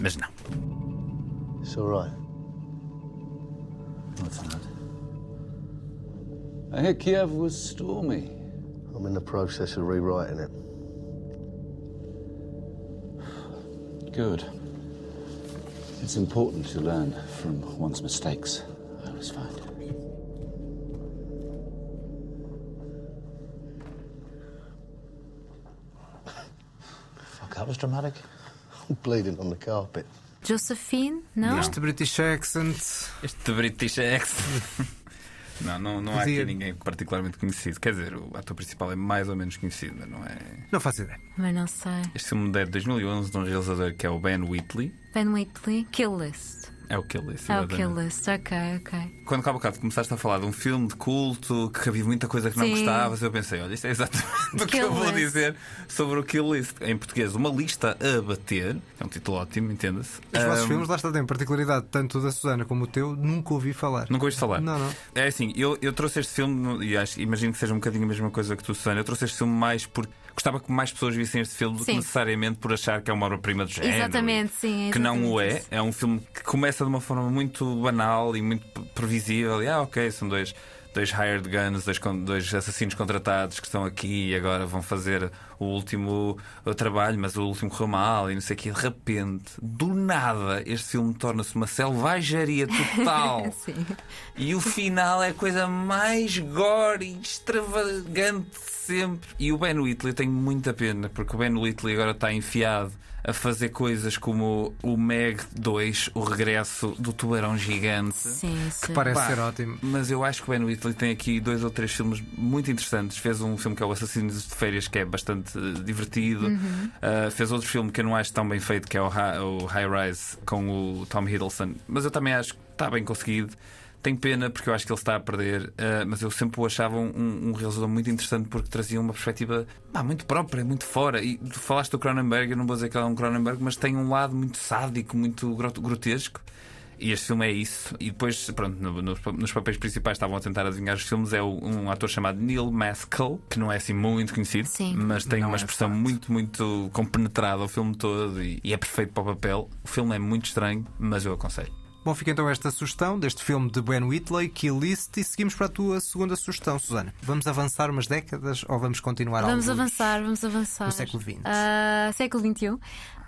Mas não. It's all right. What's that? I hear Kiev was stormy. I'm in the process of rewriting it. Good. It's important to learn from one's mistakes. I always find. Fuck, that was dramatic. I'm bleeding on the carpet. Josephine? Não? Este British accent. Este British accent. Não, não, não há aqui ninguém particularmente conhecido. Quer dizer, o ator principal é mais ou menos conhecido, mas não é. Não faço ideia. Mas não sei. Este filme é de 2011 de um realizador que é o Ben Wheatley. Ben Wheatley, Kill List. É o Kill List. É o exatamente. Kill List, ok, ok. Quando há bocado começaste a falar de um filme de culto que havia muita coisa que não Sim. gostavas, eu pensei, olha, isto é exatamente o que eu vou List. dizer sobre o Kill List. Em português, uma lista a bater. É um título ótimo, entenda-se. Os vossos Ahm, filmes, lá está, têm particularidade, tanto o da Susana como o teu, nunca ouvi falar. Nunca ouviste falar? Não, não. É assim, eu, eu trouxe este filme, e acho, imagino que seja um bocadinho a mesma coisa que tu, Susana. Eu trouxe este filme mais porque gostava que mais pessoas vissem este filme do que necessariamente por achar que é uma obra-prima do género. Exatamente, sim. Que não o é. exatamente isso. É um filme que começa de uma forma muito banal e muito pre- previsível. E, ah, ok, são dois, dois hired guns, dois, dois assassinos contratados que estão aqui e agora vão fazer o último uh, trabalho, mas o último correu mal e não sei o quê. De repente, do nada, este filme torna-se uma selvageria total. E o final é a coisa mais gore e extravagante de sempre. E o Ben Whitley, eu tenho muita pena, porque o Ben Whitley agora está enfiado a fazer coisas como o Meg 2, o regresso do tubarão gigante. Sim, sim. Que parece Pá, ser ótimo. Mas eu acho que o Ben Whitley tem aqui dois ou três filmes muito interessantes. Fez um filme que é o Assassinos de Férias, que é bastante divertido. Uhum. Uh, fez outro filme que eu não acho tão bem feito, que é o, Hi- o High Rise com o Tom Hiddleston. Mas eu também acho que está bem conseguido. Tenho pena porque eu acho que ele está a perder, uh, mas eu sempre o achava um, um realizador muito interessante porque trazia uma perspectiva pá, muito própria, muito fora. E tu falaste do Cronenberg, eu não vou dizer que ele é um Cronenberg, mas tem um lado muito sádico, muito grot- grotesco. E este filme é isso. E depois, pronto, no- nos, nos papéis principais estavam a tentar adivinhar os filmes. É o- um ator chamado Neil Maskell, que não é assim muito conhecido, Sim. mas tem Não uma é expressão muito, muito compenetrada ao filme todo e, e é perfeito para o papel. O filme é muito estranho, mas eu aconselho. Bom, fica então esta sugestão deste filme de Ben Whitley, Kill List, e seguimos para a tua segunda sugestão, Susana. Vamos avançar umas décadas ou vamos continuar Vamos alguns? avançar, vamos avançar. No século XX. Ah, século XXI.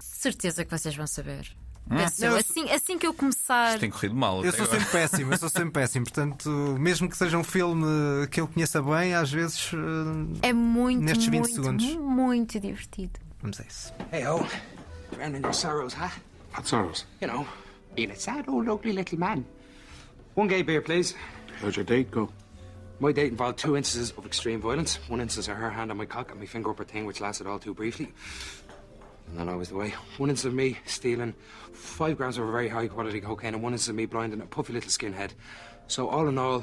Certeza que vocês vão saber. Penso eu. Não, assim, assim que eu começar. Isto tem corrido mal. Eu sou agora. sempre péssimo, eu sou sempre péssimo. Portanto, mesmo que seja um filme que eu conheça bem, às vezes. eh, É muito, Nestes 20 muito, segundos. muito divertido. Vamos a isso. Hey, oh. Drowning your sorrows, huh? What sorrows? You know, being a sad old ugly little man. One gay beer, please. How'd your date go? My date involved two instances of extreme violence. One instance of her hand on my cock and my finger up her thing, which lasted all too briefly. And then I was the way. One instance of me stealing five grams of very high quality cocaine, and one instance of me blinding a puffy little skinhead. So, all in all,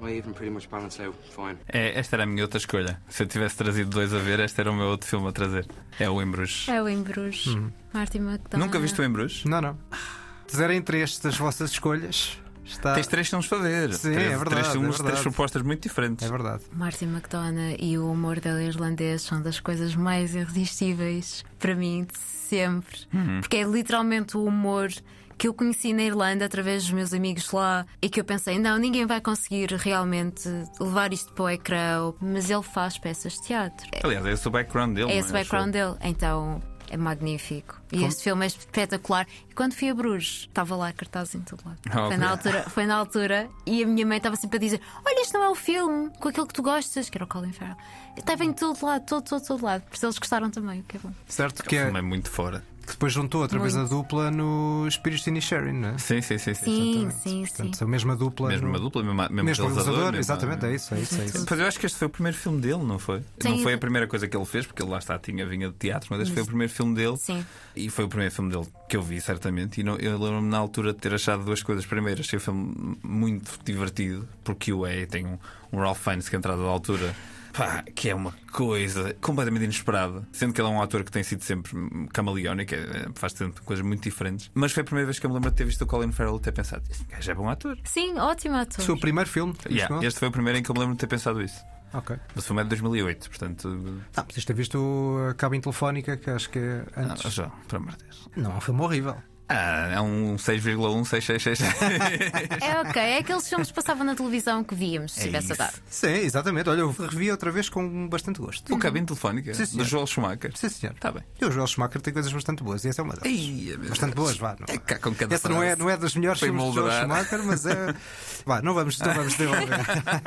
my even pretty much balanced out fine. É, esta era a minha outra escolha. Se eu tivesse trazido dois a ver, este era o meu outro filme a trazer. É o Em É o Em Bruges. Uhum. Martin McDonagh. Nunca viste o Em Não, não. Ah. Entre estes das vossas escolhas. Está... Tens três filmes para ver. Sim, três, é verdade, três é verdade. três propostas muito diferentes. É verdade. Martin McDonagh e o humor dele irlandês são das coisas mais irresistíveis para mim de sempre. Uhum. Porque é literalmente o humor que eu conheci na Irlanda através dos meus amigos lá e que eu pensei, não, ninguém vai conseguir realmente levar isto para o ecrã, mas ele faz peças de teatro. Aliás, é esse o background dele. É não esse o background dele. Então é magnífico. E Como? este filme é espetacular. E quando fui a Bruges, estava lá cartaz em todo lado. Ah, Foi, na altura, foi na altura e a minha mãe estava sempre a dizer: Olha, este não é o filme com aquele que tu gostas, que era o Colin Farrell. Estava em todo lado, todo, todo, todo lado. Por isso eles gostaram também, o que é bom. Certo O que é. filme é muito fora. Que depois juntou outra vez a Muito. dupla no Spirit in Sharing, não é? Sim, sim, sim. sim. Sim, sim, Portanto, sim. a mesma dupla. Mesmo no- dupla, mesmo, mesmo, Mesmo realizador, mesmo- exatamente, é isso, é isso, é isso. Pois eu acho que este foi o primeiro filme dele, não foi? Sim. Não foi a primeira coisa que ele fez, porque ele lá está, tinha vinha de teatro, mas este foi o primeiro filme dele. Sim. E foi o primeiro filme dele que eu vi, certamente. E não- eu lembro-me na altura de ter achado duas coisas. Primeiro, achei o filme muito divertido, porque o é tem um, um Ralph Fiennes que é entrada da altura. Pá, que é uma coisa completamente inesperada. Sendo que ele é um ator que tem sido sempre camaleónico, é- faz sempre coisas muito diferentes. Mas foi a primeira vez que eu me lembro de ter visto o Colin Farrell e ter pensado: este gajo é bom ator. Sim, ótimo ator. O seu primeiro filme? Yeah, isto não? este foi o primeiro em que eu me lembro de ter pensado isso. Ok. Mas o filme é de 2008, portanto. Ah, mas ter visto a cabine telefónica, que acho que é antes. Ah, já, por amor de Deus. Não, é um filme horrível. Ah, é um 6,16666. É ok, é aqueles filmes que passavam na televisão que víamos se É tivesse a isso. dar. Sim, exatamente. Olha, eu revi outra vez com bastante gosto. o cabine telefónica Sim, do senhor. Joel Schumacher. Sim, senhor. Está bem. E o Joel Schumacher tem coisas bastante boas, e essa é uma delas. Bastante Deus. boas, vá. Não. É cá com cada Essa não é, não é das melhores filmes do Joel. Schumacher, mas é. Vá, não vamos, não vamos desenvolver.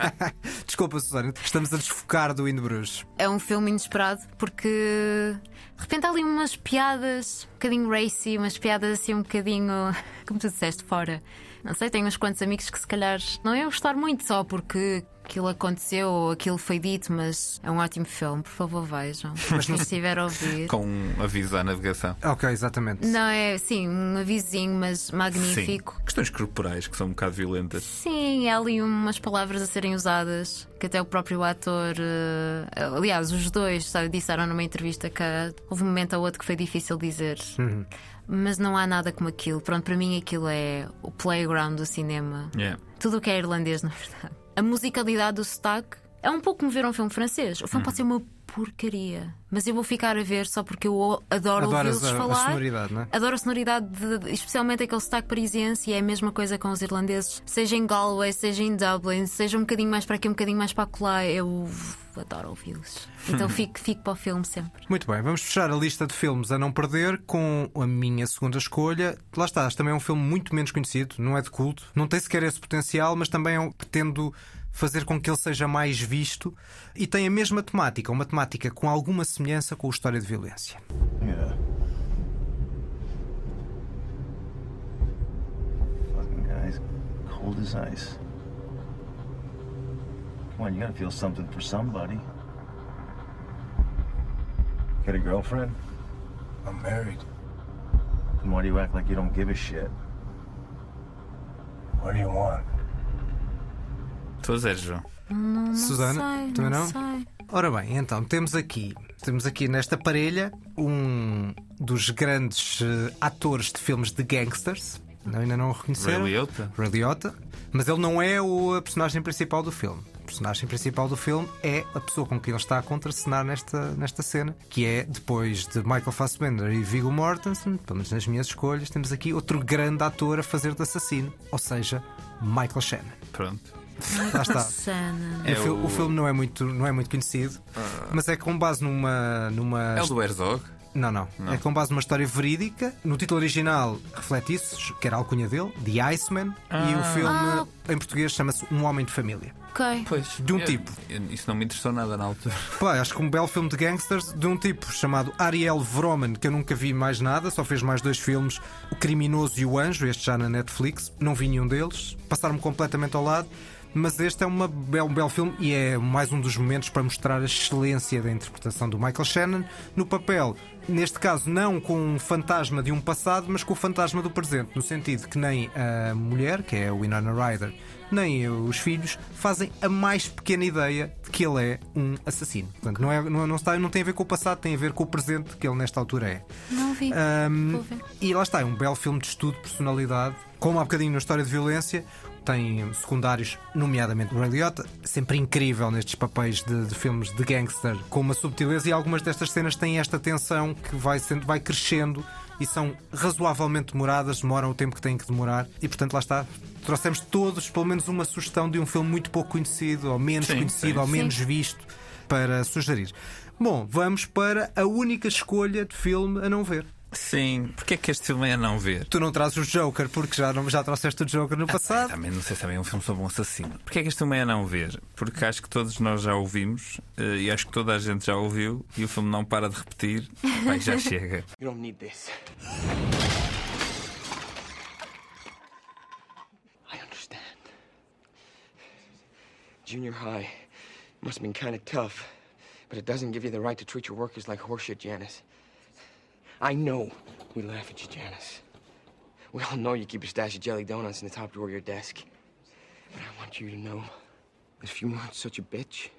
Desculpa, Susana, estamos a desfocar do Indo Bruges. É um filme inesperado porque de repente há ali umas piadas um bocadinho racy, umas piadas assim um bocadinho, como tu disseste, fora. Não sei, tenho uns quantos amigos que se calhar não iam gostar muito só porque aquilo aconteceu ou aquilo foi dito, mas é um ótimo filme, por favor vejam. Mas não- estiver a ouvir. Com um aviso à navegação. Ok, exatamente. Não é, sim, um avisinho, mas magnífico. Sim. Questões corporais que são um bocado violentas. Sim, há ali umas palavras a serem usadas que até o próprio ator, eh, aliás, os dois sabe, disseram numa entrevista que houve um momento ou outro que foi difícil dizer. Uhum. Mas não há nada como aquilo. Pronto, para mim aquilo é o playground do cinema. Yeah. Tudo o que é irlandês, na verdade. A musicalidade do sotaque é um pouco como ver um filme francês. O filme Uhum. pode ser uma porcaria, mas eu vou ficar a ver só porque eu adoro ouvi-los a- a falar. sonoridade, não é? Adoro a sonoridade, de- especialmente aquele sotaque parisiense, e é a mesma coisa com os irlandeses, seja em Galway, seja em Dublin, seja um bocadinho mais para aqui, um bocadinho mais para lá. Eu adoro ouvi-los. Então fico, fico para o filme sempre. Muito bem, vamos fechar a lista de filmes a não perder com a minha segunda escolha. Lá está, este também é um filme muito menos conhecido, não é de culto, não tem sequer esse potencial, mas também é um- pretendo fazer com que ele seja mais visto e tem a mesma temática, uma temática com alguma semelhança com a história de violência. Yeah. Fucking guy's cold as ice. Come on, you gotta feel something for somebody. Got a girlfriend? I'm married. Then why do you act like you don't give a shit? What do you want? Estou a zero, João. Não, não Susana, sei, também não? sei. Ora bem, então temos aqui, temos aqui nesta parelha um dos grandes eh, atores de filmes de gangsters. Não, ainda não o reconheceram? Ray Liotta. Ray Liotta. Mas ele não é o a personagem principal do filme. O personagem principal do filme é a pessoa com quem ele está a contracenar nesta, nesta cena, que é depois de Michael Fassbender e Viggo Mortensen, pelo menos nas minhas escolhas, temos aqui outro grande ator a fazer de assassino, ou seja, Michael Shannon. Pronto. Lá está. É o, fil- o- o filme não é muito, não é muito conhecido, mas é com base numa. numa É o do Herzog? Não, não, É com base numa história verídica. No título original reflete isso, que era a alcunha dele, The Iceman. E o Ah. filme, Ah. em português, chama-se Um Homem de Família. Ok. Pois. De um eu- tipo. eu- Isso não me interessou nada na altura. Pá, acho que um belo filme de gangsters de um tipo chamado Ariel Vroman, que eu nunca vi mais nada, só fez mais dois filmes, O Criminoso e o Anjo, este já na Netflix, não vi nenhum deles, passaram-me completamente ao lado. Mas este é, uma, é um belo filme e é mais um dos momentos para mostrar a excelência da interpretação do Michael Shannon no papel. Neste caso, não com um fantasma de um passado, mas com o fantasma do presente, no sentido que nem a mulher, que é a Winona Ryder, nem os filhos fazem a mais pequena ideia de que ele é um assassino. Portanto, não, é, não, não, está, não tem a ver com o passado, tem a ver com o presente que ele nesta altura é. Não vi. Ver. e lá está, é um belo filme de estudo de personalidade, como há bocadinho na história de violência. Tem secundários, nomeadamente o Ray Liotta, sempre incrível nestes papéis de, de filmes de gangster, com uma subtileza, e algumas destas cenas têm esta tensão que vai, sendo, vai crescendo e são razoavelmente demoradas, demoram o tempo que têm que demorar, e portanto lá está. Trouxemos todos pelo menos uma sugestão de um filme muito pouco conhecido, ou menos Sim, conhecido, sim. ou menos Sim. visto, para sugerir. Bom, vamos para a única escolha de filme a não ver. Sim, porque é que este filme é a não ver? Tu não trazes o Joker porque já, não, já trouxeste o Joker no passado. Também não sei se também é um filme sobre um assassino. Porquê é que este filme é a não ver? Porque acho que todos nós já ouvimos eh, e acho que toda a gente já ouviu e o filme não para de repetir. Pai, já chega. You don't need this. I understand. Junior high must have been kind of tough, but it doesn't give you the right to treat your workers like horseshit, Janice. I know we laugh at you, Janice. We all know you keep a stash of jelly donuts in the top drawer of your desk. But I want you to know that if you weren't such a bitch,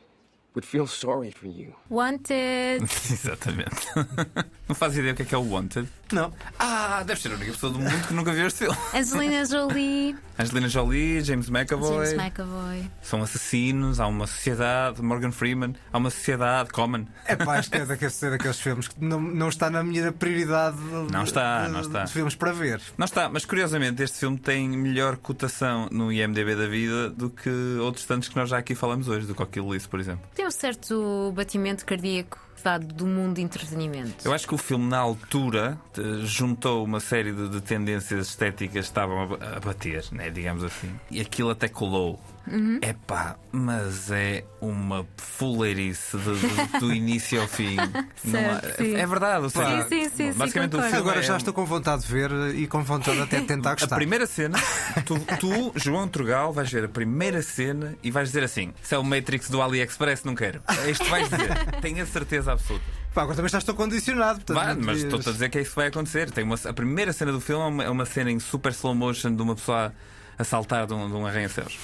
we'd feel sorry for you. Wanted. Exatamente. Não faz ideia o que é que é o Wanted? Não. Ah, deve ser a única pessoa do mundo que nunca viu este filme. Angelina Jolie, Angelina Jolie, James McAvoy. James McAvoy. São assassinos, há uma sociedade, Morgan Freeman, há uma sociedade, Common. É pá, que é daqueles, é daqueles filmes que não, não está na minha prioridade de, Não está, de- não está. de filmes para ver. Não está, mas curiosamente este filme tem melhor cotação no IMDB da vida do que outros tantos que nós já aqui falamos hoje, do Coquille List, por exemplo. Tem um certo batimento cardíaco dado do mundo de entretenimento. Eu acho que o filme, na altura, juntou uma série de, de tendências estéticas que estavam a bater, né, digamos assim, e aquilo até colou. Uhum. Epá, mas é uma fuleirice de- de- do início ao fim. Há- Certo, sim. é verdade, Sim, seja, sim, sim, sim, basicamente filme Agora é já estou com vontade de ver e com vontade até de tentar A gostar. primeira cena, tu, tu, João Trugal, vais ver a primeira cena e vais dizer assim: se é o Matrix do AliExpress, não quero. É isto que vais dizer. Tenho a certeza absoluta. Pá, agora também já estou condicionado. portanto, Vai, mas estou-te a dizer que é isso que vai acontecer. Tem uma, a primeira cena do filme é uma, é uma cena em super slow motion de uma pessoa a saltar de um, de um arranha-céus.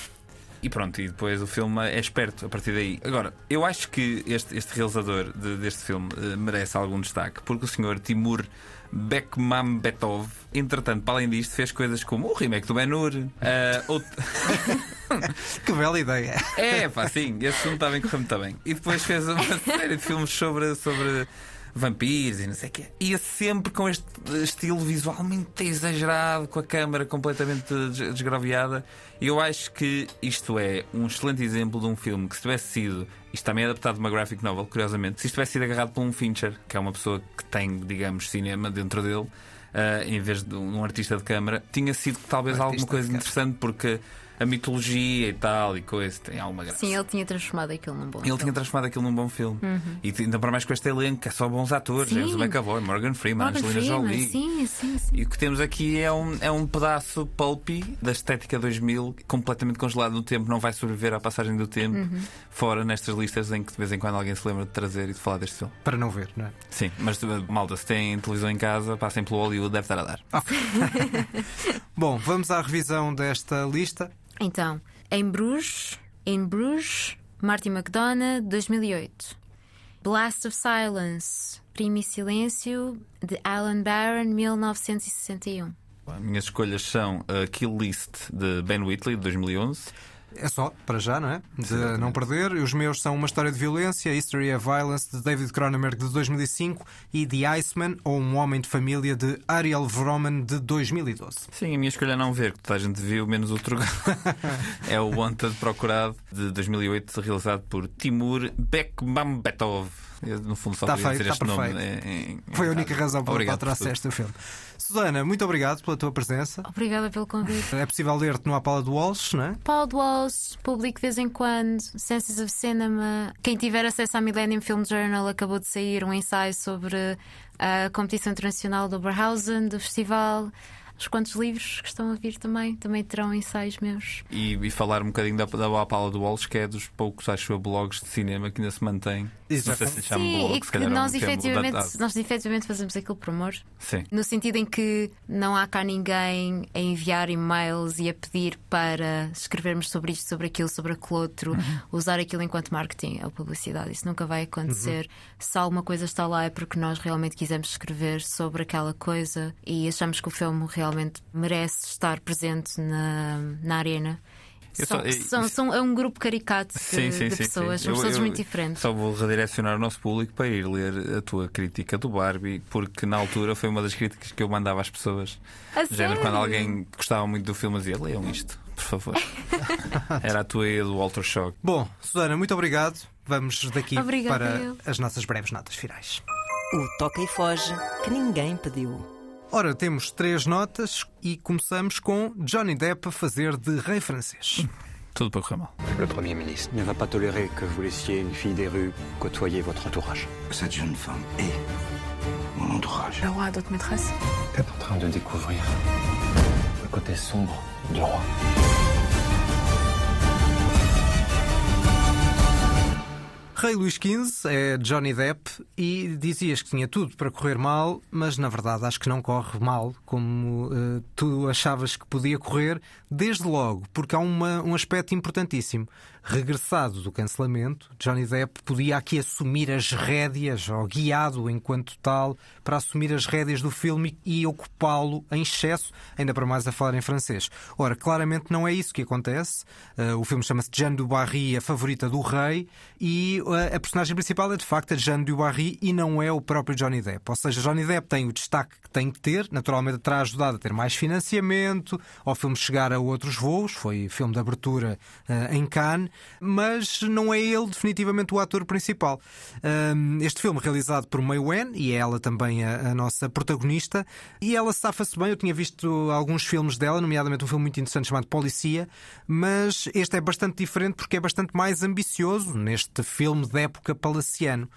E pronto, e depois o filme é esperto a partir daí. Agora, eu acho que este, este realizador de- deste filme eh, merece algum destaque, porque o senhor Timur Bekmambetov, entretanto, para além disto, fez coisas como o remake do Ben-Hur, outro- Que bela ideia. é, pá, sim, esse filme está bem correndo muito bem. E depois fez uma série de filmes sobre, sobre vampiros e não sei o quê. Ia sempre com este estilo visual muito exagerado, com a câmara completamente des- desgraviada. E eu acho que isto é um excelente exemplo de um filme que, se tivesse sido. Isto também é adaptado de uma graphic novel, curiosamente. Se isto tivesse sido agarrado por um Fincher, que é uma pessoa que tem, digamos, cinema dentro dele. ah, em vez de um, artista de câmara, tinha sido talvez Um alguma coisa interessante porque a mitologia e tal e coisa tem alguma graça. Sim, ele tinha transformado aquilo num bom Ele tinha filme. transformado aquilo num bom filme. Uhum. E ainda para mais com este elenco, que é só bons atores. James McAvoy, Morgan Freeman, Morgan Angelina Freeman, Jolie. Sim, sim, sim. E o que temos aqui é um, é um pedaço pulpy da estética 2000, completamente congelado no tempo, não vai sobreviver à passagem do tempo, Uhum. fora nestas listas em que de vez em quando alguém se lembra de trazer e de falar deste filme. Para não ver, não é? Sim, mas uh, malta, se tem televisão em casa, passem pelo Hollywood, deve estar a dar. Bom, vamos à revisão desta lista. Então, em Bruges, em Bruges, Martin McDonough, 2008. Blast of Silence, Crime e Silêncio, de Alan Barron, 1961. As minhas escolhas são a Kill List de Ben Whitley, de 2011. É só, para já, não é? De não perder. Os meus são Uma História de Violência, History of Violence, de David Cronenberg, de 2005, e The Iceman, ou Um Homem de Família, de Ariel Vroman, de 2012. Sim, a minha escolha é não ver, que toda a gente viu, menos o Trugal. é o Wanted Procurado, de 2008, realizado por Timur Bekmambetov. Eu, no fundo, só Está queria feito, dizer está este nome. perfeito. em- em- Foi a única razão pela qual trouxeste o filme. Susana, muito obrigado pela tua presença. Obrigada pelo convite. É possível ler-te no Apala de Walsh, não é? Paul Walsh, publico de vez em quando, Senses of Cinema. Quem tiver acesso à Millennium Film Journal acabou de sair um ensaio sobre a competição internacional do Oberhausen, do festival. Os quantos livros que estão a vir também, também terão ensaios meus. E, e falar um bocadinho da, da Apala do Walsh, que é dos poucos, acho eu, blogs de cinema que ainda se mantém. Não sei se chama Sim, blog, e que é um nós, efetivamente, nós efetivamente fazemos aquilo por amor. Sim. No sentido em que não há cá ninguém a enviar e-mails e a pedir para escrevermos sobre isto, sobre aquilo, sobre aquele outro, usar aquilo enquanto marketing ou publicidade. Isso nunca vai acontecer. Se alguma coisa está lá é porque nós realmente quisemos escrever sobre aquela coisa e achamos que o filme realmente merece estar presente na, na arena. Só- e- são- são- é um grupo caricato de, Sim, sim, de sim, pessoas, sim. são pessoas eu muito diferentes. Só vou redirecionar o nosso público para ir ler a tua crítica do Barbie, porque na altura foi uma das críticas que eu mandava às pessoas. A género, quando alguém gostava muito do filme, dizia: leiam isto, por favor. Era a tua e do Walter Shock. Bom, Susana, muito obrigado. Vamos daqui Obrigada, para eu. as nossas breves notas finais. O toca e foge que ninguém pediu. Ora, temos três notas e começamos com Johnny Depp a fazer de rei francês. Tudo para correr mal. Le Premier ministre ne va pas tolérer que vous laissiez une fille des rues côtoyer votre entourage. Cette jeune femme est mon entourage. Le roi a d'autres maîtresses T'es en train de découvrir le côté sombre du roi. Rei Luís XV é Johnny Depp e dizias que tinha tudo para correr mal, mas na verdade acho que não corre mal como eh, tu achavas que podia correr, desde logo, porque há uma- um aspecto importantíssimo. Regressado do cancelamento, Johnny Depp podia aqui assumir as rédeas, ou guiado enquanto tal, para assumir as rédeas do filme e ocupá-lo em excesso, ainda para mais a falar em francês. Ora, claramente não é isso que acontece. Eh, o filme chama-se Jeanne du Barry, a favorita do rei, e eh, a personagem principal é de facto a Jeanne du Barry e não é o próprio Johnny Depp. Ou seja, Johnny Depp tem o destaque que tem que ter, naturalmente terá ajudado a ter mais financiamento, ao filme chegar a outros voos, foi filme de abertura eh, em Cannes, mas não é ele definitivamente o ator principal. Este filme realizado por May Wen, e é ela também a, a nossa protagonista, e ela safa-se bem. Eu tinha visto alguns filmes dela, nomeadamente um filme muito interessante chamado Policia, mas este é bastante diferente porque é bastante mais ambicioso neste filme de época palaciano.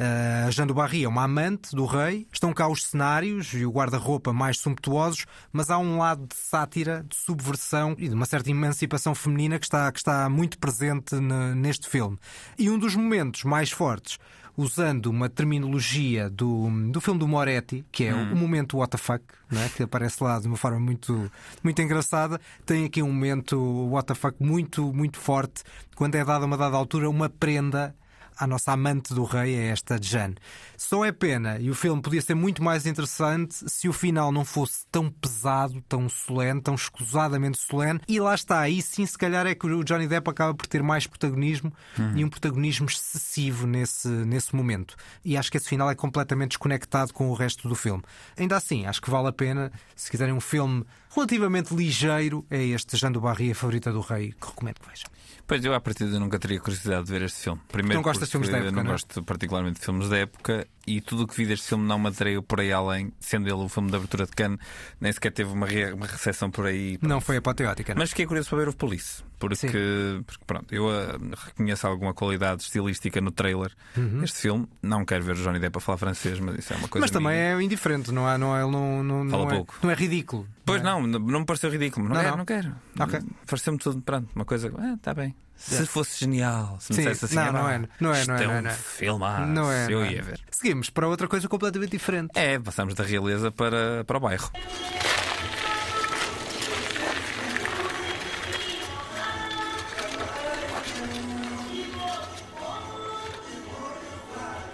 Uh, a Jeanne du Barry é uma amante do rei, estão cá os cenários e o guarda-roupa mais sumptuosos, mas há um lado de sátira, de subversão e de uma certa emancipação feminina que está, que está muito presente ne- neste filme. E um dos momentos mais fortes, usando uma terminologia do, do filme do Moretti, que é Hum. o momento what the fuck, não é? que aparece lá de uma forma muito, muito engraçada, tem aqui um momento what the fuck muito, muito forte, quando é dada a uma dada altura uma prenda à nossa amante do rei, é esta Jane. Só é pena, e o filme podia ser muito mais interessante se o final não fosse tão pesado, tão solene, tão escusadamente solene. E lá está, aí sim, se calhar é que o Johnny Depp acaba por ter mais protagonismo Uhum. e um protagonismo excessivo nesse, nesse momento. E acho que esse final é completamente desconectado com o resto do filme. Ainda assim, acho que vale a pena, se quiserem um filme relativamente ligeiro, é este Jean do Barry, a favorita do rei, que recomendo que vejam. Pois eu, à partida, nunca teria curiosidade de ver este filme. Primeiro, Não gostas de filmes da época, Não não é? gosto particularmente de filmes da época e tudo o que vi deste filme não me atraiu por aí além, sendo ele o filme de abertura de Cannes, nem sequer teve uma, re... uma recepção por aí. Não foi apoteótica, não? Mas fiquei curioso para ver o Police, porque, porque pronto, eu ah, reconheço alguma qualidade estilística no trailer Uhum. deste filme. Não quero ver o Johnny Depp a falar francês, mas isso é uma coisa. Mas também minha. é indiferente, não é? Não é, não, não, Fala não é, pouco. não é ridículo. Pois não, não, não me pareceu ridículo. Não, Não, quero, não. não quero. Ok. Pareceu-me tudo, pronto, uma coisa. Ah, está bem. Se fosse genial, se me Sim, dissesse assim, não, ah, não é, não é, não é, é não é, não é. filmaço, Não é, eu não é. ia ver. Seguimos para outra coisa completamente diferente. É, passamos da realeza para, para o bairro.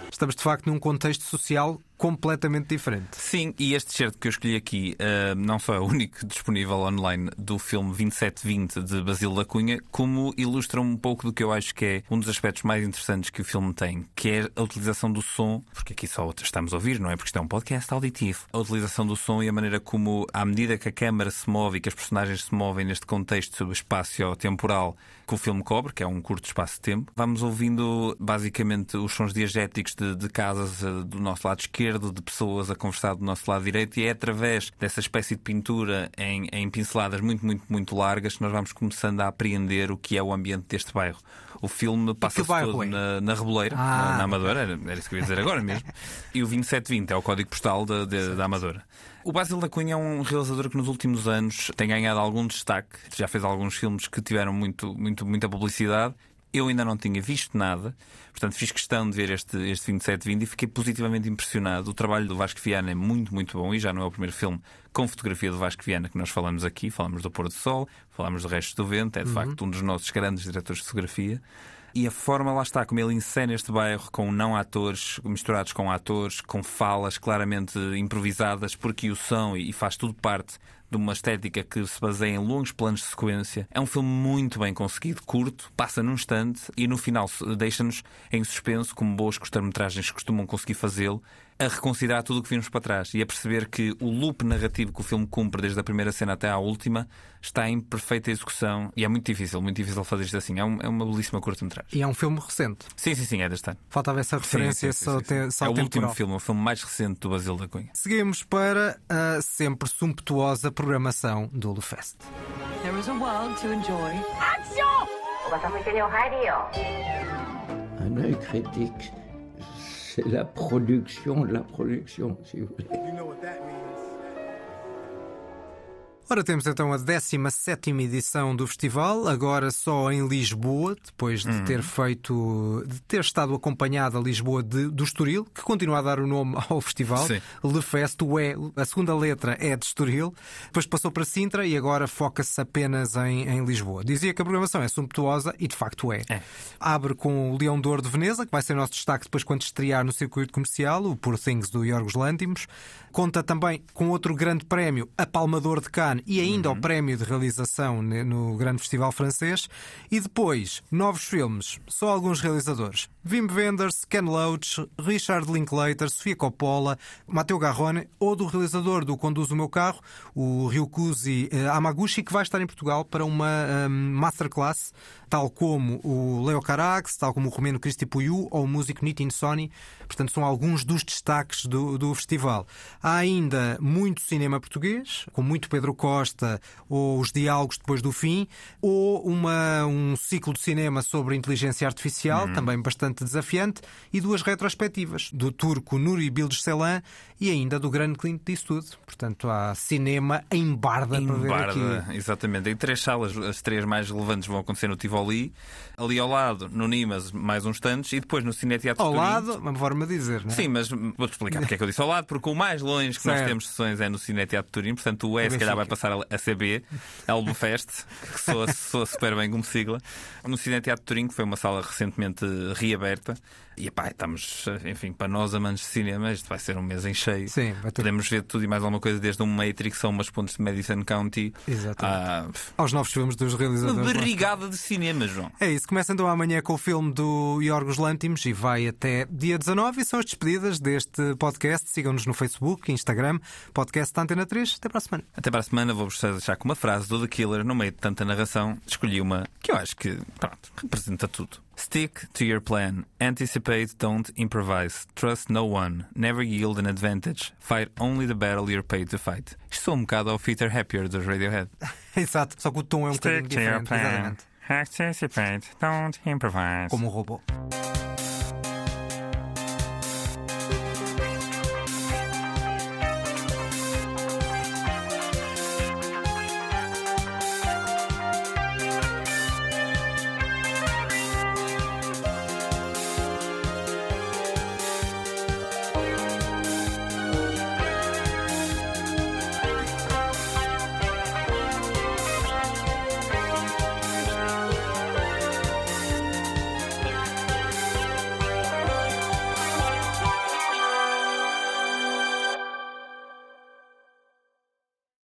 Estamos de facto num contexto social completamente diferente. Sim, e este certo que eu escolhi aqui uh, não só é o único disponível online do filme 2720 de Basílio da Cunha, como ilustra um pouco do que eu acho que é um dos aspectos mais interessantes que o filme tem, que é a utilização do som, porque aqui só estamos a ouvir, não é? Porque isto é um podcast auditivo. A utilização do som e a maneira como, à medida que a câmara se move e que as personagens se movem neste contexto espaço-temporal que o filme cobre, que é um curto espaço de tempo, vamos ouvindo basicamente os sons diegéticos de, de casas uh, do nosso lado esquerdo, de pessoas a conversar do nosso lado direito, e é através dessa espécie de pintura em, em pinceladas muito, muito, muito largas que nós vamos começando a apreender o que é o ambiente deste bairro. O filme passa-se todo é? na, na Reboleira, Ah. na, na Amadora, era, era isso que eu ia dizer agora mesmo. E o 2720 é o código postal da- de- da Amadora. O Basil da Cunha é um realizador que nos últimos anos tem ganhado algum destaque. Já fez alguns filmes que tiveram muito, muito, muita publicidade. Eu ainda não tinha visto nada, portanto fiz questão de ver este, este 2720 e fiquei positivamente impressionado. O trabalho do Vasco Viana é muito, muito bom e já não é o primeiro filme com fotografia do Vasco Viana que nós falamos aqui. Falamos do Pôr do Sol, falamos do Resto do Vento, é de Uhum. facto um dos nossos grandes diretores de fotografia. E a forma lá está, como ele encena este bairro com não atores misturados com atores, com falas claramente improvisadas, porque o são e faz tudo parte de uma estética que se baseia em longos planos de sequência. É um filme muito bem conseguido, curto, passa num instante e no final deixa-nos em suspenso, como boas curtas-metragens costumam conseguir fazê-lo, a reconsiderar tudo o que vimos para trás e a perceber que o loop narrativo que o filme cumpre desde a primeira cena até à última está em perfeita execução e é muito difícil, muito difícil fazer isto assim. É, um- é uma belíssima curta-metragem. E é um filme recente. Sim, sim, sim, é deste ano. Faltava essa referência Sim, sim, só, sim, sim. te- só É o último temporal. filme, o filme mais recente do Basílio da Cunha. Seguimos para a sempre sumptuosa programação do Lufest. There is a world to enjoy. Action! Critique, c'est la production de la production, si vous voulez. Ora, temos então a 17 edição do festival, agora só em Lisboa, depois de Uhum. ter feito, de ter estado acompanhada a Lisboa de- do Estoril, que continua a dar o nome ao festival. Sim. Lefest, o E, a segunda letra é de Estoril, depois passou para Sintra e agora foca-se apenas em, em Lisboa. Dizia que a programação é sumptuosa e de facto é. Abre com o Leão de Ouro de Veneza, que vai ser nosso destaque depois quando estrear no circuito comercial, o Poor Things do Yorgos Lantimos. Conta também com outro grande prémio, a Palmador de Cannes, e ainda o prémio de realização no Grande Festival Francês. E depois, novos filmes, só alguns realizadores. Wim Wenders, Ken Loach, Richard Linklater, Sofia Coppola, Matteo Garrone, ou do realizador do Conduz o Meu Carro, o Ryukuzi eh, Amaguchi, que vai estar em Portugal para uma eh, masterclass, tal como o Leo Carax, tal como o romeno Cristi Puiu ou o músico Nitin Sony. Portanto, são alguns dos destaques do, do festival. Há ainda muito cinema português, com muito Pedro Costa, ou os diálogos depois do fim, ou uma, um ciclo de cinema sobre inteligência artificial, também bastante desafiante, e duas retrospectivas, do turco Nuri Bilges Ceylan e ainda do grande Clint Eastwood. Portanto, há cinema em barda para ver Barda, aqui. exatamente. Em três salas, as três mais relevantes vão acontecer no Tivoli, ali ao lado, no Nimas, mais uns tantos, e depois no Cine Teatro Ao Turim. lado, uma forma de dizer, não é? Sim, mas vou-te explicar porque é que eu disse ao lado, porque o mais longe que nós Certo. temos sessões é no Cine Teatro Turim, portanto o E É se calhar vai passar a CB, Albufest, que soa, soa super bem como sigla. No Cine Teatro Turim, que foi uma sala recentemente reaberta, e epá, estamos, enfim, para nós amantes de cinema, isto vai ser um mês em cheio. Sim, vai ter- Podemos ver tudo e mais alguma coisa, desde um Matrix a umas pontes de Madison County. Exatamente. a Aos novos filmes dos uma realizadores. lá está. barrigada de cinema, João. É isso, começa então amanhã com o filme do Yorgos Lantimos e vai até dia 19 e são as despedidas deste podcast. Sigam-nos no Facebook, Instagram, podcast da Antena 3. Até para a semana. Até para a semana vou-vos deixar com uma frase do The Killer, no meio de tanta narração, escolhi uma que eu acho que, pronto, representa tudo. Stick to your plan. Anticipate, don't improvise. Trust no one. Never yield an advantage. Fight only the battle you're paid to fight. Isto sou um bocado ao Peter Happier dos Radiohead. Exato, só que o tom é um bocadinho Stick to your plan. Exatamente. Anticipate, don't improvise. Como um robô.